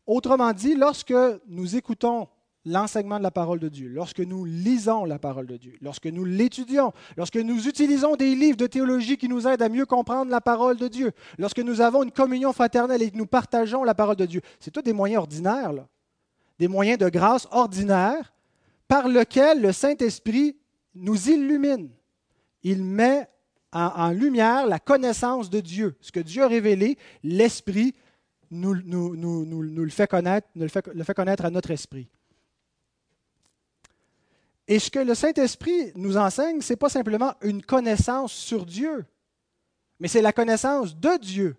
Autrement dit, lorsque nous écoutons l'enseignement de la parole de Dieu, lorsque nous lisons la parole de Dieu, lorsque nous l'étudions, lorsque nous utilisons des livres de théologie qui nous aident à mieux comprendre la parole de Dieu, lorsque nous avons une communion fraternelle et que nous partageons la parole de Dieu, c'est tous des moyens ordinaires, des moyens de grâce ordinaires par lesquels le Saint-Esprit nous illumine. Il met en, lumière la connaissance de Dieu. Ce que Dieu a révélé, l'Esprit nous, le fait connaître, le fait connaître à notre esprit. Et ce que le Saint-Esprit nous enseigne, ce n'est pas simplement une connaissance sur Dieu, mais c'est la connaissance de Dieu.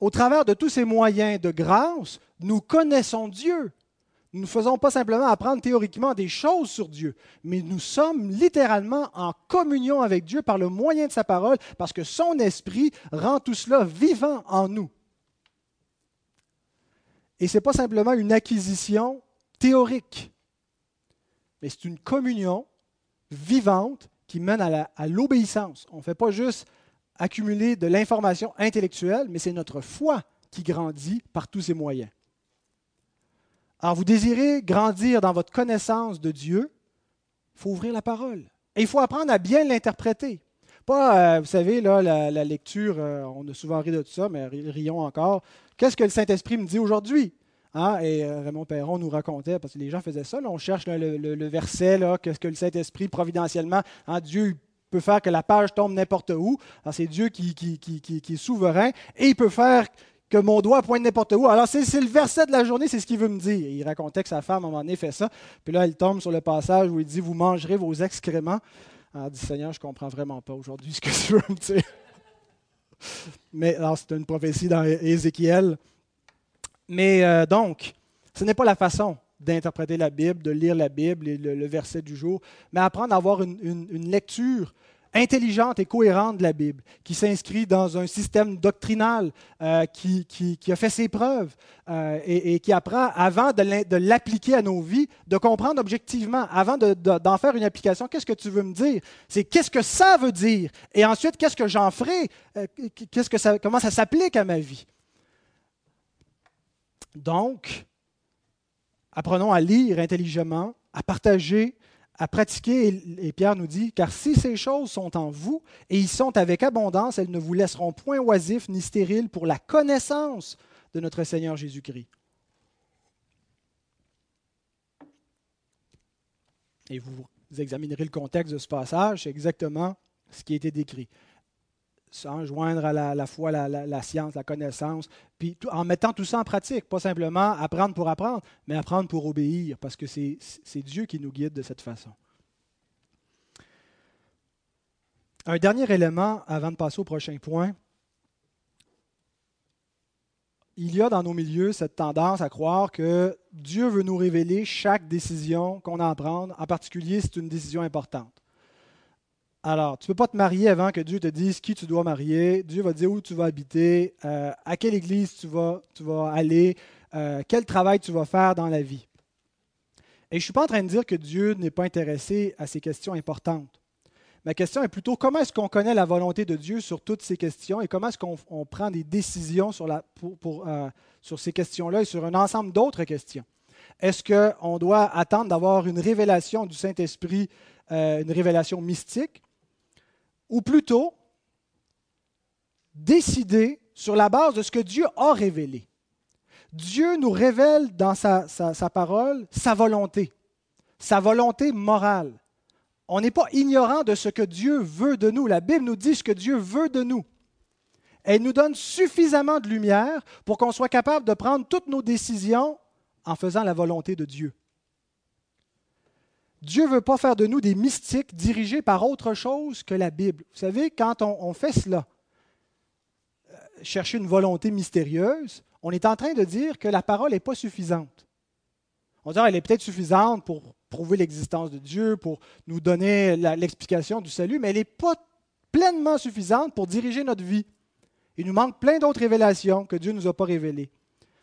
Au travers de tous ces moyens de grâce, nous connaissons Dieu. Nous ne faisons pas simplement apprendre théoriquement des choses sur Dieu, mais nous sommes littéralement en communion avec Dieu par le moyen de sa parole, parce que son esprit rend tout cela vivant en nous. Et ce n'est pas simplement une acquisition théorique, mais c'est une communion vivante qui mène à l'obéissance. On ne fait pas juste accumuler de l'information intellectuelle, mais c'est notre foi qui grandit par tous ces moyens. Alors, vous désirez grandir dans votre connaissance de Dieu, il faut ouvrir la parole. Et il faut apprendre à bien l'interpréter. Pas, euh, vous savez, là, la, lecture, euh, on a souvent ri de tout ça, mais rions encore. Qu'est-ce que le Saint-Esprit me dit aujourd'hui? Hein? Et euh, Raymond Perron nous racontait, parce que les gens faisaient ça, on cherche le, verset, qu'est-ce que le Saint-Esprit providentiellement, hein, Dieu peut faire que la page tombe n'importe où. C'est Dieu qui, est souverain, et il peut faire que mon doigt pointe n'importe où. Alors, c'est, le verset de la journée, c'est ce qu'il veut me dire. il racontait que sa femme, à un moment donné, fait ça. Puis là, elle tombe sur le passage où il dit Vous mangerez vos excréments. Elle dit Seigneur, je ne comprends vraiment pas aujourd'hui ce que tu veux me dire. Mais c'est une prophétie dans Ézéchiel. Mais euh, donc, ce n'est pas la façon d'interpréter la Bible, de lire la Bible et le, verset du jour, mais apprendre à avoir une lecture intelligente et cohérente de la Bible, qui s'inscrit dans un système doctrinal euh, qui, a fait ses preuves euh, et, qui apprend, avant de l'appliquer à nos vies, de comprendre objectivement, avant d'en faire une application, qu'est-ce que tu veux me dire? C'est qu'est-ce que ça veut dire? Et ensuite, qu'est-ce que j'en ferai? Euh, qu'est-ce que ça, comment ça s'applique à ma vie? Donc, apprenons à lire intelligemment, à partager à pratiquer, et Pierre nous dit, car si ces choses sont en vous et ils sont avec abondance, elles ne vous laisseront point oisifs ni stériles pour la connaissance de notre Seigneur Jésus-Christ. Et vous examinerez le contexte de ce passage, c'est exactement ce qui a été décrit. Sans joindre à la, foi la, science, la connaissance, puis en mettant tout ça en pratique, pas simplement apprendre pour apprendre, mais apprendre pour obéir, parce que c'est Dieu qui nous guide de cette façon. Un dernier élément avant de passer au prochain point. Il y a dans nos milieux cette tendance à croire que Dieu veut nous révéler chaque décision qu'on a à prendre, en particulier si c'est une décision importante. Alors, tu ne peux pas te marier avant que Dieu te dise qui tu dois marier. Dieu va dire où tu vas habiter, euh, à quelle église tu vas, aller, euh, quel travail tu vas faire dans la vie. Et je ne suis pas en train de dire que Dieu n'est pas intéressé à ces questions importantes. Ma question est plutôt comment est-ce qu'on connaît la volonté de Dieu sur toutes ces questions et comment est-ce qu'on prend des décisions euh, sur ces questions-là et sur un ensemble d'autres questions? Est-ce qu'on doit attendre d'avoir une révélation du Saint-Esprit, une révélation mystique, ou plutôt décider sur la base de ce que Dieu a révélé. Dieu nous révèle dans sa, parole sa volonté, sa volonté morale. On n'est pas ignorant de ce que Dieu veut de nous. La Bible nous dit ce que Dieu veut de nous. Elle nous donne suffisamment de lumière pour qu'on soit capable de prendre toutes nos décisions en faisant la volonté de Dieu. Dieu ne veut pas faire de nous des mystiques dirigés par autre chose que la Bible. Vous savez, quand on, fait cela, euh, chercher une volonté mystérieuse, on est en train de dire que la parole n'est pas suffisante. On dit qu'elle est peut-être suffisante pour prouver l'existence de Dieu, pour nous donner l'explication du salut, mais elle n'est pas pleinement suffisante pour diriger notre vie. Il nous manque plein d'autres révélations que Dieu ne nous a pas révélées.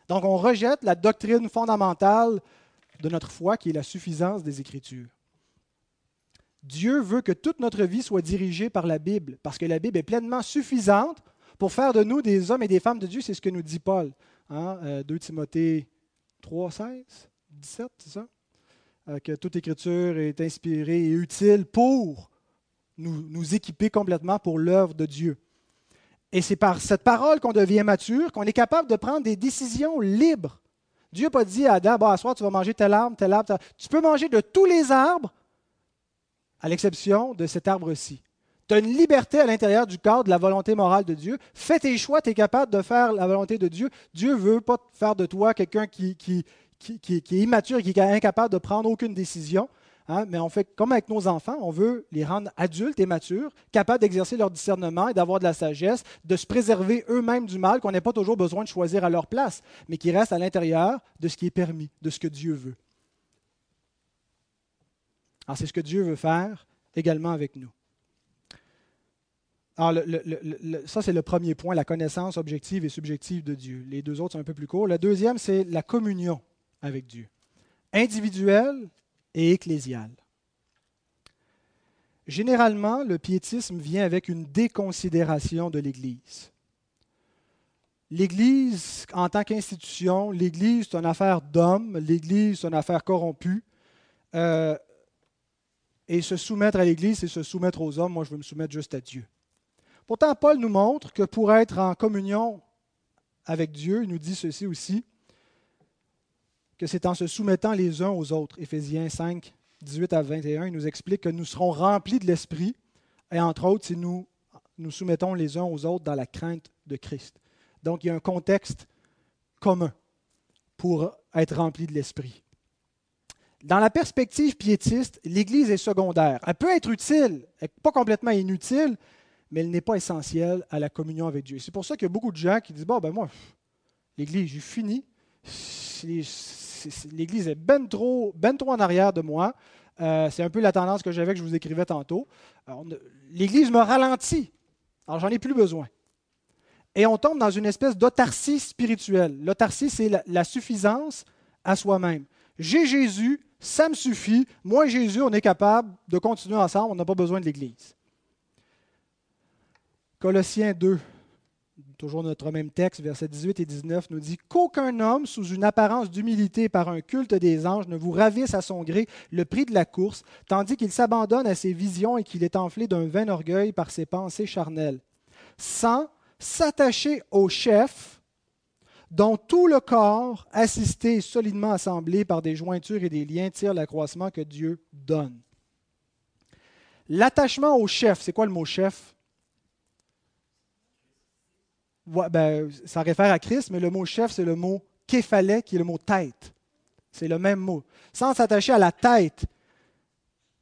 Donc on rejette la doctrine fondamentale de notre foi, qui est la suffisance des Écritures. Dieu veut que toute notre vie soit dirigée par la Bible, parce que la Bible est pleinement suffisante pour faire de nous des hommes et des femmes de Dieu. C'est ce que nous dit Paul. Hein? 2 euh, Timothée 3, 16, 17, c'est ça? Euh, que toute écriture est inspirée et utile pour nous, nous équiper complètement pour l'œuvre de Dieu. Et c'est par cette parole qu'on devient mature, qu'on est capable de prendre des décisions libres Dieu n'a pas dit à Adam, bon, à soir, tu vas manger tel arbre, tel arbre. Tu peux manger de tous les arbres à l'exception de cet arbre-ci. Tu as une liberté à l'intérieur du cadre de la volonté morale de Dieu. Fais tes choix, tu es capable de faire la volonté de Dieu. Dieu ne veut pas faire de toi quelqu'un qui, qui, qui, est immature et qui est incapable de prendre aucune décision. Hein. mais on fait comme avec nos enfants, on veut les rendre adultes et matures, capables d'exercer leur discernement et d'avoir de la sagesse, de se préserver eux-mêmes du mal qu'on n'ait pas toujours besoin de choisir à leur place, mais qui restent à l'intérieur de ce qui est permis, de ce que Dieu veut. Alors c'est ce que Dieu veut faire également avec nous. Alors, ça, c'est le premier point, la connaissance objective et subjective de Dieu. Les deux autres sont un peu plus courts. Le deuxième, c'est la communion avec Dieu, individuelle et ecclésiale. Généralement, le piétisme vient avec une déconsidération de l'Église. L'Église, en tant qu'institution, l'Église, c'est une affaire d'hommes, l'Église, c'est une affaire corrompue. Euh, et se soumettre à l'Église, c'est se soumettre aux hommes. Moi, je veux me soumettre juste à Dieu. Pourtant, Paul nous montre que pour être en communion avec Dieu, il nous dit ceci aussi, que c'est en se soumettant les uns aux autres. Éphésiens 5, 18 à 21, il nous explique que nous serons remplis de l'Esprit, et entre autres, si nous nous soumettons les uns aux autres dans la crainte de Christ. Donc, il y a un contexte commun pour être rempli de l'Esprit. Dans la perspective piétiste, l'Église est secondaire. Elle peut être utile, pas complètement inutile, mais elle n'est pas essentielle à la communion avec Dieu. C'est pour ça qu'il y a beaucoup de gens qui disent Bon, ben moi, l'Église, j'ai fini. L'Église est ben trop, ben trop en arrière de moi. Euh, c'est un peu la tendance que j'avais, que je vous écrivais tantôt. L'Église me ralentit. Alors, j'en ai plus besoin. Et on tombe dans une espèce d'autarcie spirituelle. L'autarcie, c'est la, suffisance à soi-même. J'ai Jésus, ça me suffit. Moi et Jésus, on est capable de continuer ensemble, on n'a pas besoin de l'Église. Colossiens 2, toujours notre même texte, versets 18 et 19, nous dit Qu'aucun homme, sous une apparence d'humilité par un culte des anges, ne vous ravisse à son gré le prix de la course, tandis qu'il s'abandonne à ses visions et qu'il est enflé d'un vain orgueil par ses pensées charnelles, sans s'attacher au chef, dont tout le corps, assisté et solidement assemblé par des jointures et des liens, tire l'accroissement que Dieu donne. L'attachement au chef, c'est quoi le mot chef? Ben, ça réfère à Christ, mais le mot chef, c'est le mot képhalais, qui est le mot tête. C'est le même mot. Sans s'attacher à la tête.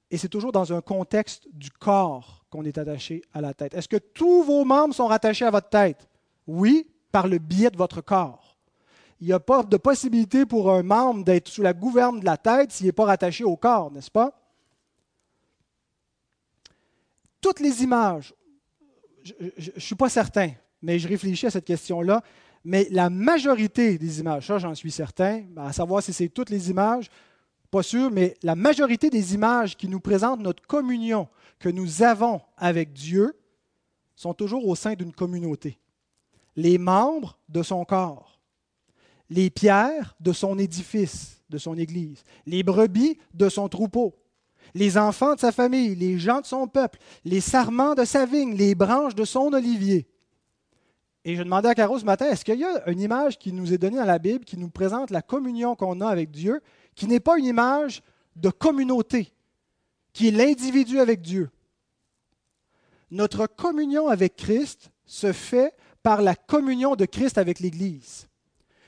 Et c'est toujours dans un contexte du corps qu'on est attaché à la tête. Est-ce que tous vos membres sont rattachés à votre tête? Oui, par le biais de votre corps. Il n'y a pas de possibilité pour un membre d'être sous la gouverne de la tête s'il n'est pas rattaché au corps, n'est-ce pas? Toutes les images, je ne suis pas certain, mais je réfléchis à cette question-là. Mais la majorité des images, ça j'en suis certain, à savoir si c'est toutes les images, pas sûr, mais la majorité des images qui nous présentent notre communion que nous avons avec Dieu sont toujours au sein d'une communauté. Les membres de son corps, les pierres de son édifice, de son Église, les brebis de son troupeau, les enfants de sa famille, les gens de son peuple, les sarments de sa vigne, les branches de son olivier. Et je demandais à Caro ce matin, est-ce qu'il y a une image qui nous est donnée dans la Bible qui nous présente la communion qu'on a avec Dieu, qui n'est pas une image de communauté, qui est l'individu avec Dieu? Notre communion avec Christ se fait par la communion de Christ avec l'Église.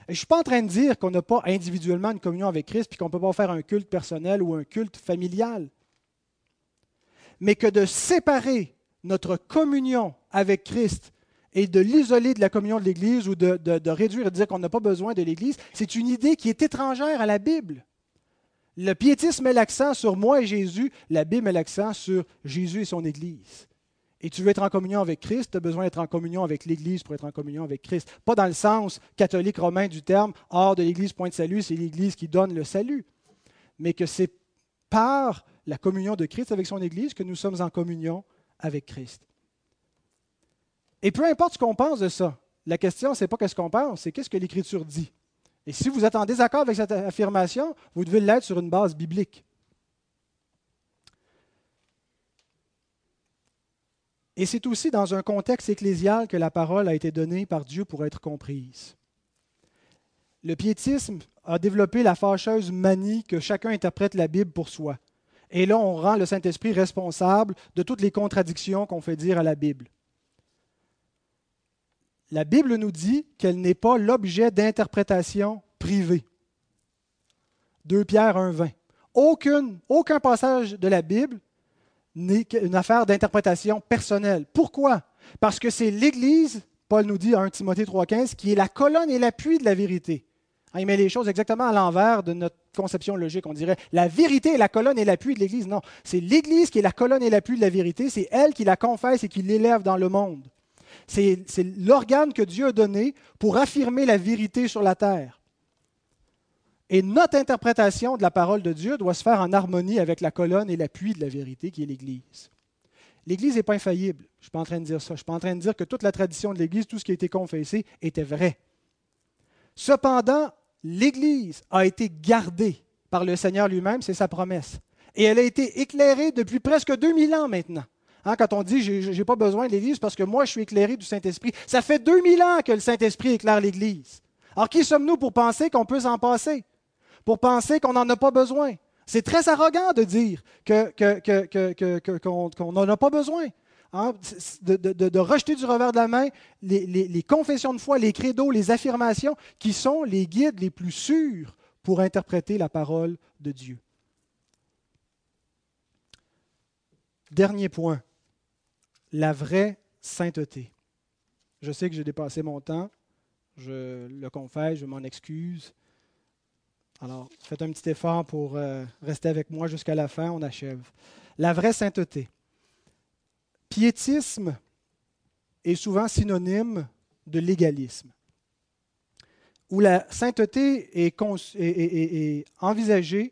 Je ne suis pas en train de dire qu'on n'a pas individuellement une communion avec Christ puis qu'on ne peut pas faire un culte personnel ou un culte familial. Mais que de séparer notre communion avec Christ et de l'isoler de la communion de l'Église ou de, réduire et de dire qu'on n'a pas besoin de l'Église, c'est une idée qui est étrangère à la Bible. Le piétisme met l'accent sur moi et Jésus, la Bible met l'accent sur Jésus et son Église. Et tu veux être en communion avec Christ, tu as besoin d'être en communion avec l'Église pour être en communion avec Christ. Pas dans le sens catholique romain du terme, hors de l'Église, point de salut, c'est l'Église qui donne le salut. Mais que c'est par la communion de Christ avec son Église que nous sommes en communion avec Christ. Et peu importe ce qu'on pense de ça, la question, ce n'est pas qu'est-ce qu'on pense, c'est qu'est-ce que l'Écriture dit. Et si vous êtes en désaccord avec cette affirmation, vous devez l'être sur une base biblique. Et c'est aussi dans un contexte ecclésial que la parole a été donnée par Dieu pour être comprise. Le piétisme a développé la fâcheuse manie que chacun interprète la Bible pour soi. Et là, on rend le Saint-Esprit responsable de toutes les contradictions qu'on fait dire à la Bible. La Bible nous dit qu'elle n'est pas l'objet d'interprétation privée. 2 Pierre 1.20. Aucune, aucun passage de la Bible n'est une affaire d'interprétation personnelle. Pourquoi? Parce que c'est l'Église, Paul nous dit à 1 Timothée 3.15, qui est la colonne et l'appui de la vérité. Hein, il met les choses exactement à l'envers de notre conception logique. On dirait la vérité est la colonne et l'appui de l'Église. Non, c'est l'Église qui est la colonne et l'appui de la vérité. C'est elle qui la confesse et qui l'élève dans le monde. C'est l'organe que Dieu a donné pour affirmer la vérité sur la terre. Et notre interprétation de la parole de Dieu doit se faire en harmonie avec la colonne et l'appui de la vérité qui est l'Église. L'Église n'est pas infaillible. Je ne suis pas en train de dire ça. Je ne suis pas en train de dire que toute la tradition de l'Église, tout ce qui a été confessé, était vrai. Cependant, l'Église a été gardée par le Seigneur lui-même, c'est sa promesse. Et elle a été éclairée depuis presque 2000 ans maintenant. Hein, quand on dit je n'ai pas besoin de l'Église parce que moi je suis éclairé du Saint-Esprit, ça fait 2000 ans que le Saint-Esprit éclaire l'Église. Alors qui sommes-nous pour penser qu'on peut s'en passer? Pour penser qu'on n'en a pas besoin? C'est très arrogant de dire qu'on n'en a pas besoin. Hein, de, rejeter du revers de la main les, confessions de foi, les credos, les affirmations qui sont les guides les plus sûrs pour interpréter la parole de Dieu. Dernier point, la vraie sainteté. Je sais que j'ai dépassé mon temps, je le confesse, je m'en excuse. Alors, faites un petit effort pour euh, rester avec moi jusqu'à la fin, on achève. La vraie sainteté piétisme est souvent synonyme de légalisme, où la sainteté est, envisagée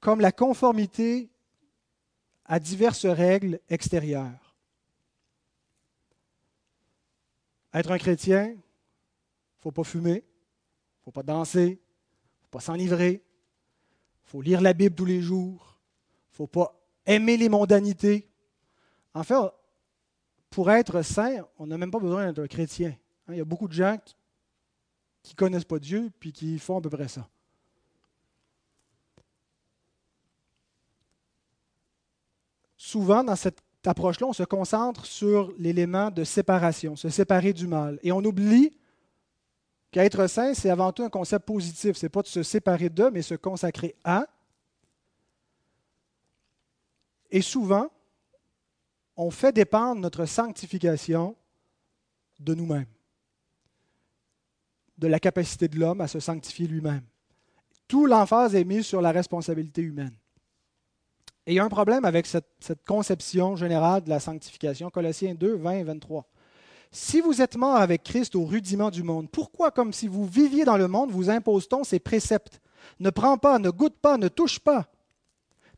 comme la conformité à diverses règles extérieures. Être un chrétien, il ne faut pas fumer, il ne faut pas danser, il ne faut pas s'enivrer, il faut lire la Bible tous les jours, il ne faut pas aimer les mondanités, en fait, pour être saint, on n'a même pas besoin d'être un chrétien. Hein, il y a beaucoup de gens qui ne connaissent pas Dieu puis qui font à peu près ça. Souvent, dans cette approche-là, on se concentre sur l'élément de séparation, se séparer du mal. Et on oublie qu'être saint, c'est avant tout un concept positif. Ce n'est pas de se séparer d'eux, mais se consacrer à. Et souvent, on fait dépendre notre sanctification de nous-mêmes, de la capacité de l'homme à se sanctifier lui-même. Tout l'emphase est mise sur la responsabilité humaine. Et il y a un problème avec cette, conception générale de la sanctification. Colossiens 2, 20 et 23. Si vous êtes mort avec Christ au rudiment du monde, pourquoi, comme si vous viviez dans le monde, vous impose-t-on ces préceptes? Ne prends pas, ne goûte pas, ne touche pas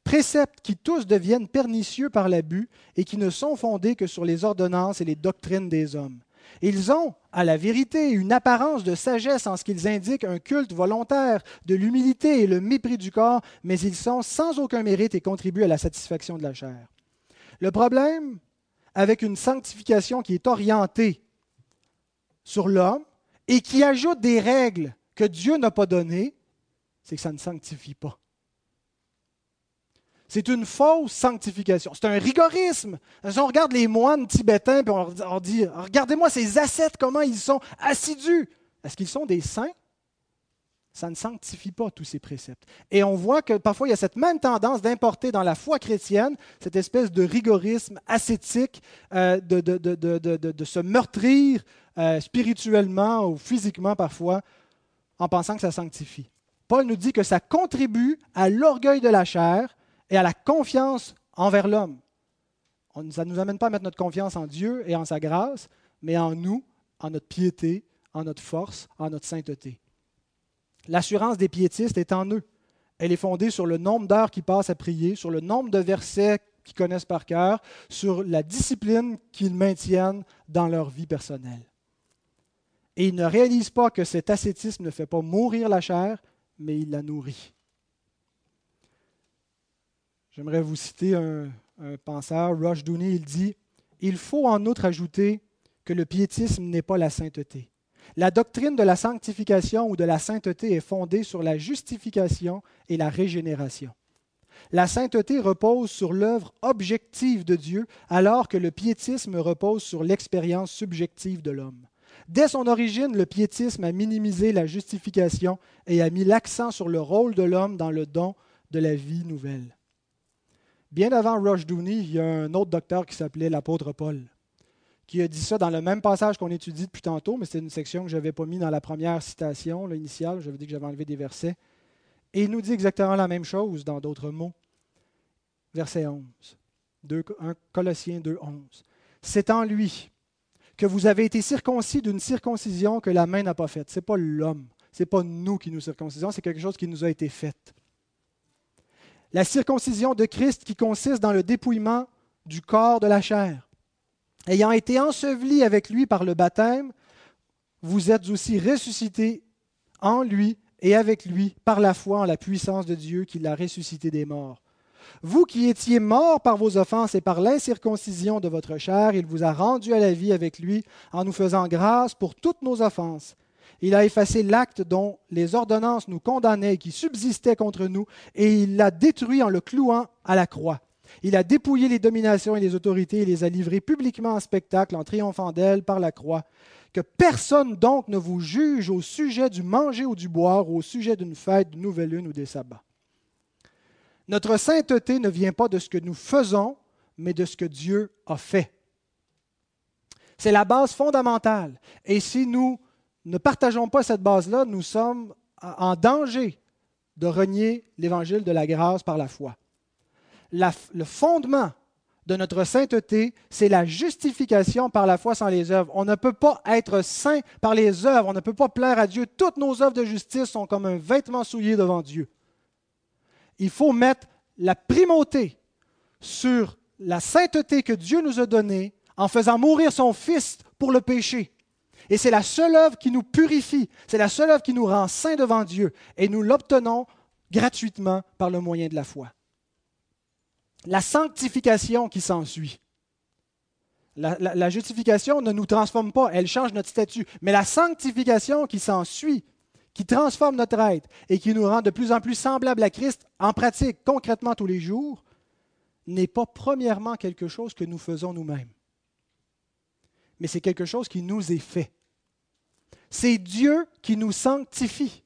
préceptes qui tous deviennent pernicieux par l'abus et qui ne sont fondés que sur les ordonnances et les doctrines des hommes. Ils ont, à la vérité, une apparence de sagesse en ce qu'ils indiquent un culte volontaire, de l'humilité et le mépris du corps, mais ils sont sans aucun mérite et contribuent à la satisfaction de la chair. Le problème avec une sanctification qui est orientée sur l'homme et qui ajoute des règles que Dieu n'a pas données, c'est que ça ne sanctifie pas. C'est une fausse sanctification. C'est un rigorisme. Si on regarde les moines tibétains, puis on dit, regardez-moi ces ascètes, comment ils sont assidus. Est-ce qu'ils sont des saints? Ça ne sanctifie pas tous ces préceptes. Et on voit que parfois il y a cette même tendance d'importer dans la foi chrétienne cette espèce de rigorisme ascétique, euh, de, se meurtrir euh, spirituellement ou physiquement parfois en pensant que ça sanctifie. Paul nous dit que ça contribue à l'orgueil de la chair, et à la confiance envers l'homme. Ça ne nous amène pas à mettre notre confiance en Dieu et en sa grâce, mais en nous, en notre piété, en notre force, en notre sainteté. L'assurance des piétistes est en eux. Elle est fondée sur le nombre d'heures qu'ils passent à prier, sur le nombre de versets qu'ils connaissent par cœur, sur la discipline qu'ils maintiennent dans leur vie personnelle. Et ils ne réalisent pas que cet ascétisme ne fait pas mourir la chair, mais il la nourrit. J'aimerais vous citer un, penseur, Rush Dooney, il dit Il faut en outre ajouter que le piétisme n'est pas la sainteté. La doctrine de la sanctification ou de la sainteté est fondée sur la justification et la régénération. La sainteté repose sur l'œuvre objective de Dieu, alors que le piétisme repose sur l'expérience subjective de l'homme. Dès son origine, le piétisme a minimisé la justification et a mis l'accent sur le rôle de l'homme dans le don de la vie nouvelle. Bien avant Dooney, il y a un autre docteur qui s'appelait l'apôtre Paul, qui a dit ça dans le même passage qu'on étudie depuis tantôt, mais c'est une section que je n'avais pas mis dans la première citation initiale. J'avais dit que j'avais enlevé des versets. Et il nous dit exactement la même chose dans d'autres mots. Verset 11, 2, 1 Colossiens 2, 11. C'est en lui que vous avez été circoncis d'une circoncision que la main n'a pas faite. Ce n'est pas l'homme, ce n'est pas nous qui nous circoncisons, c'est quelque chose qui nous a été fait. La circoncision de Christ qui consiste dans le dépouillement du corps de la chair. Ayant été ensevelis avec lui par le baptême, vous êtes aussi ressuscités en lui et avec lui par la foi en la puissance de Dieu qui l'a ressuscité des morts. Vous qui étiez morts par vos offenses et par l'incirconcision de votre chair, il vous a rendu à la vie avec lui en nous faisant grâce pour toutes nos offenses. Il a effacé l'acte dont les ordonnances nous condamnaient et qui subsistait contre nous, et il l'a détruit en le clouant à la croix. Il a dépouillé les dominations et les autorités et les a livrées publiquement en spectacle en triomphant d'elles par la croix. Que personne donc ne vous juge au sujet du manger ou du boire, ou au sujet d'une fête, d'une nouvelle lune ou des sabbats. Notre sainteté ne vient pas de ce que nous faisons, mais de ce que Dieu a fait. C'est la base fondamentale. Et si nous ne partageons pas cette base-là, nous sommes en danger de renier l'évangile de la grâce par la foi. le fondement de notre sainteté, c'est la justification par la foi sans les œuvres. On ne peut pas être saint par les œuvres, on ne peut pas plaire à Dieu. Toutes nos œuvres de justice sont comme un vêtement souillé devant Dieu. Il faut mettre la primauté sur la sainteté que Dieu nous a donnée en faisant mourir son Fils pour le péché. Et c'est la seule œuvre qui nous purifie, c'est la seule œuvre qui nous rend saints devant Dieu. Et nous l'obtenons gratuitement par le moyen de la foi la sanctification qui s'ensuit. La, justification ne nous transforme pas, elle change notre statut. Mais la sanctification qui s'ensuit, qui transforme notre être et qui nous rend de plus en plus semblables à Christ en pratique, concrètement tous les jours, n'est pas premièrement quelque chose que nous faisons nous-mêmes. Mais c'est quelque chose qui nous est fait. C'est Dieu qui nous sanctifie.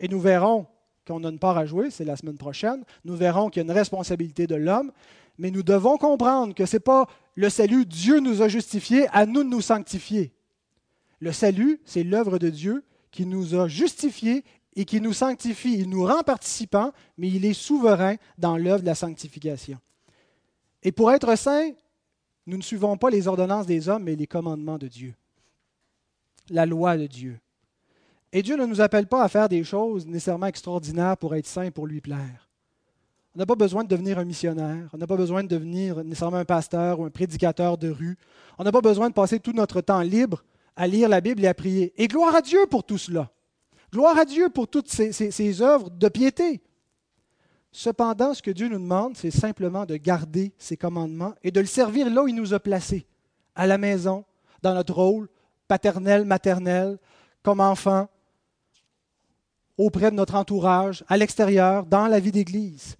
Et nous verrons qu'on a une part à jouer, c'est la semaine prochaine. Nous verrons qu'il y a une responsabilité de l'homme, mais nous devons comprendre que ce n'est pas le salut, Dieu nous a justifiés, à nous de nous sanctifier. Le salut, c'est l'œuvre de Dieu qui nous a justifiés et qui nous sanctifie. Il nous rend participants, mais il est souverain dans l'œuvre de la sanctification. Et pour être saints, nous ne suivons pas les ordonnances des hommes, mais les commandements de Dieu, la loi de Dieu. Et Dieu ne nous appelle pas à faire des choses nécessairement extraordinaires pour être saints, pour lui plaire. On n'a pas besoin de devenir un missionnaire, on n'a pas besoin de devenir nécessairement un pasteur ou un prédicateur de rue. On n'a pas besoin de passer tout notre temps libre à lire la Bible et à prier. Et gloire à Dieu pour tout cela. Gloire à Dieu pour toutes ces, œuvres de piété. Cependant, ce que Dieu nous demande, c'est simplement de garder ses commandements et de le servir là où il nous a placés, à la maison, dans notre rôle paternel, maternel, comme enfant, auprès de notre entourage, à l'extérieur, dans la vie d'Église.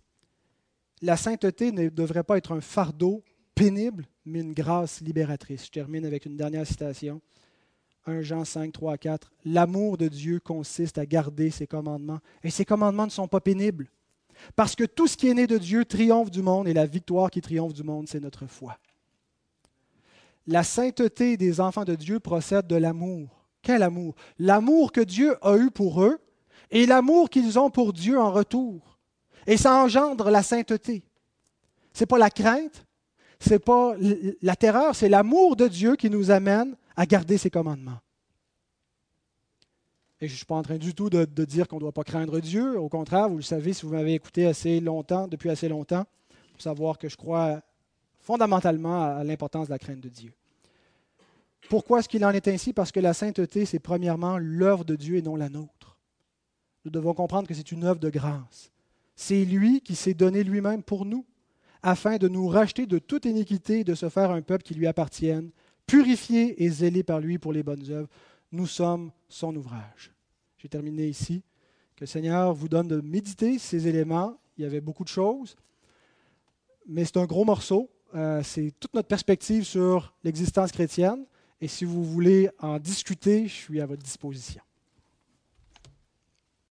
La sainteté ne devrait pas être un fardeau pénible, mais une grâce libératrice. Je termine avec une dernière citation. 1 Jean 5, 3 4. L'amour de Dieu consiste à garder ses commandements. Et ses commandements ne sont pas pénibles. Parce que tout ce qui est né de Dieu triomphe du monde et la victoire qui triomphe du monde, c'est notre foi. La sainteté des enfants de Dieu procède de l'amour. Quel amour? L'amour que Dieu a eu pour eux et l'amour qu'ils ont pour Dieu en retour. Et ça engendre la sainteté. Ce n'est pas la crainte, ce n'est pas la terreur, c'est l'amour de Dieu qui nous amène à garder ses commandements. Et je ne suis pas en train du tout de, dire qu'on ne doit pas craindre Dieu. Au contraire, vous le savez si vous m'avez écouté assez longtemps, depuis assez longtemps, pour savoir que je crois fondamentalement à l'importance de la crainte de Dieu. Pourquoi est-ce qu'il en est ainsi? Parce que la sainteté, c'est premièrement l'œuvre de Dieu et non la nôtre nous devons comprendre que c'est une œuvre de grâce. C'est lui qui s'est donné lui-même pour nous, afin de nous racheter de toute iniquité et de se faire un peuple qui lui appartienne, purifié et zélé par lui pour les bonnes œuvres. Nous sommes son ouvrage. J'ai terminé ici. Que le Seigneur vous donne de méditer ces éléments. Il y avait beaucoup de choses. Mais c'est un gros morceau. Euh, c'est toute notre perspective sur l'existence chrétienne. Et si vous voulez en discuter, je suis à votre disposition.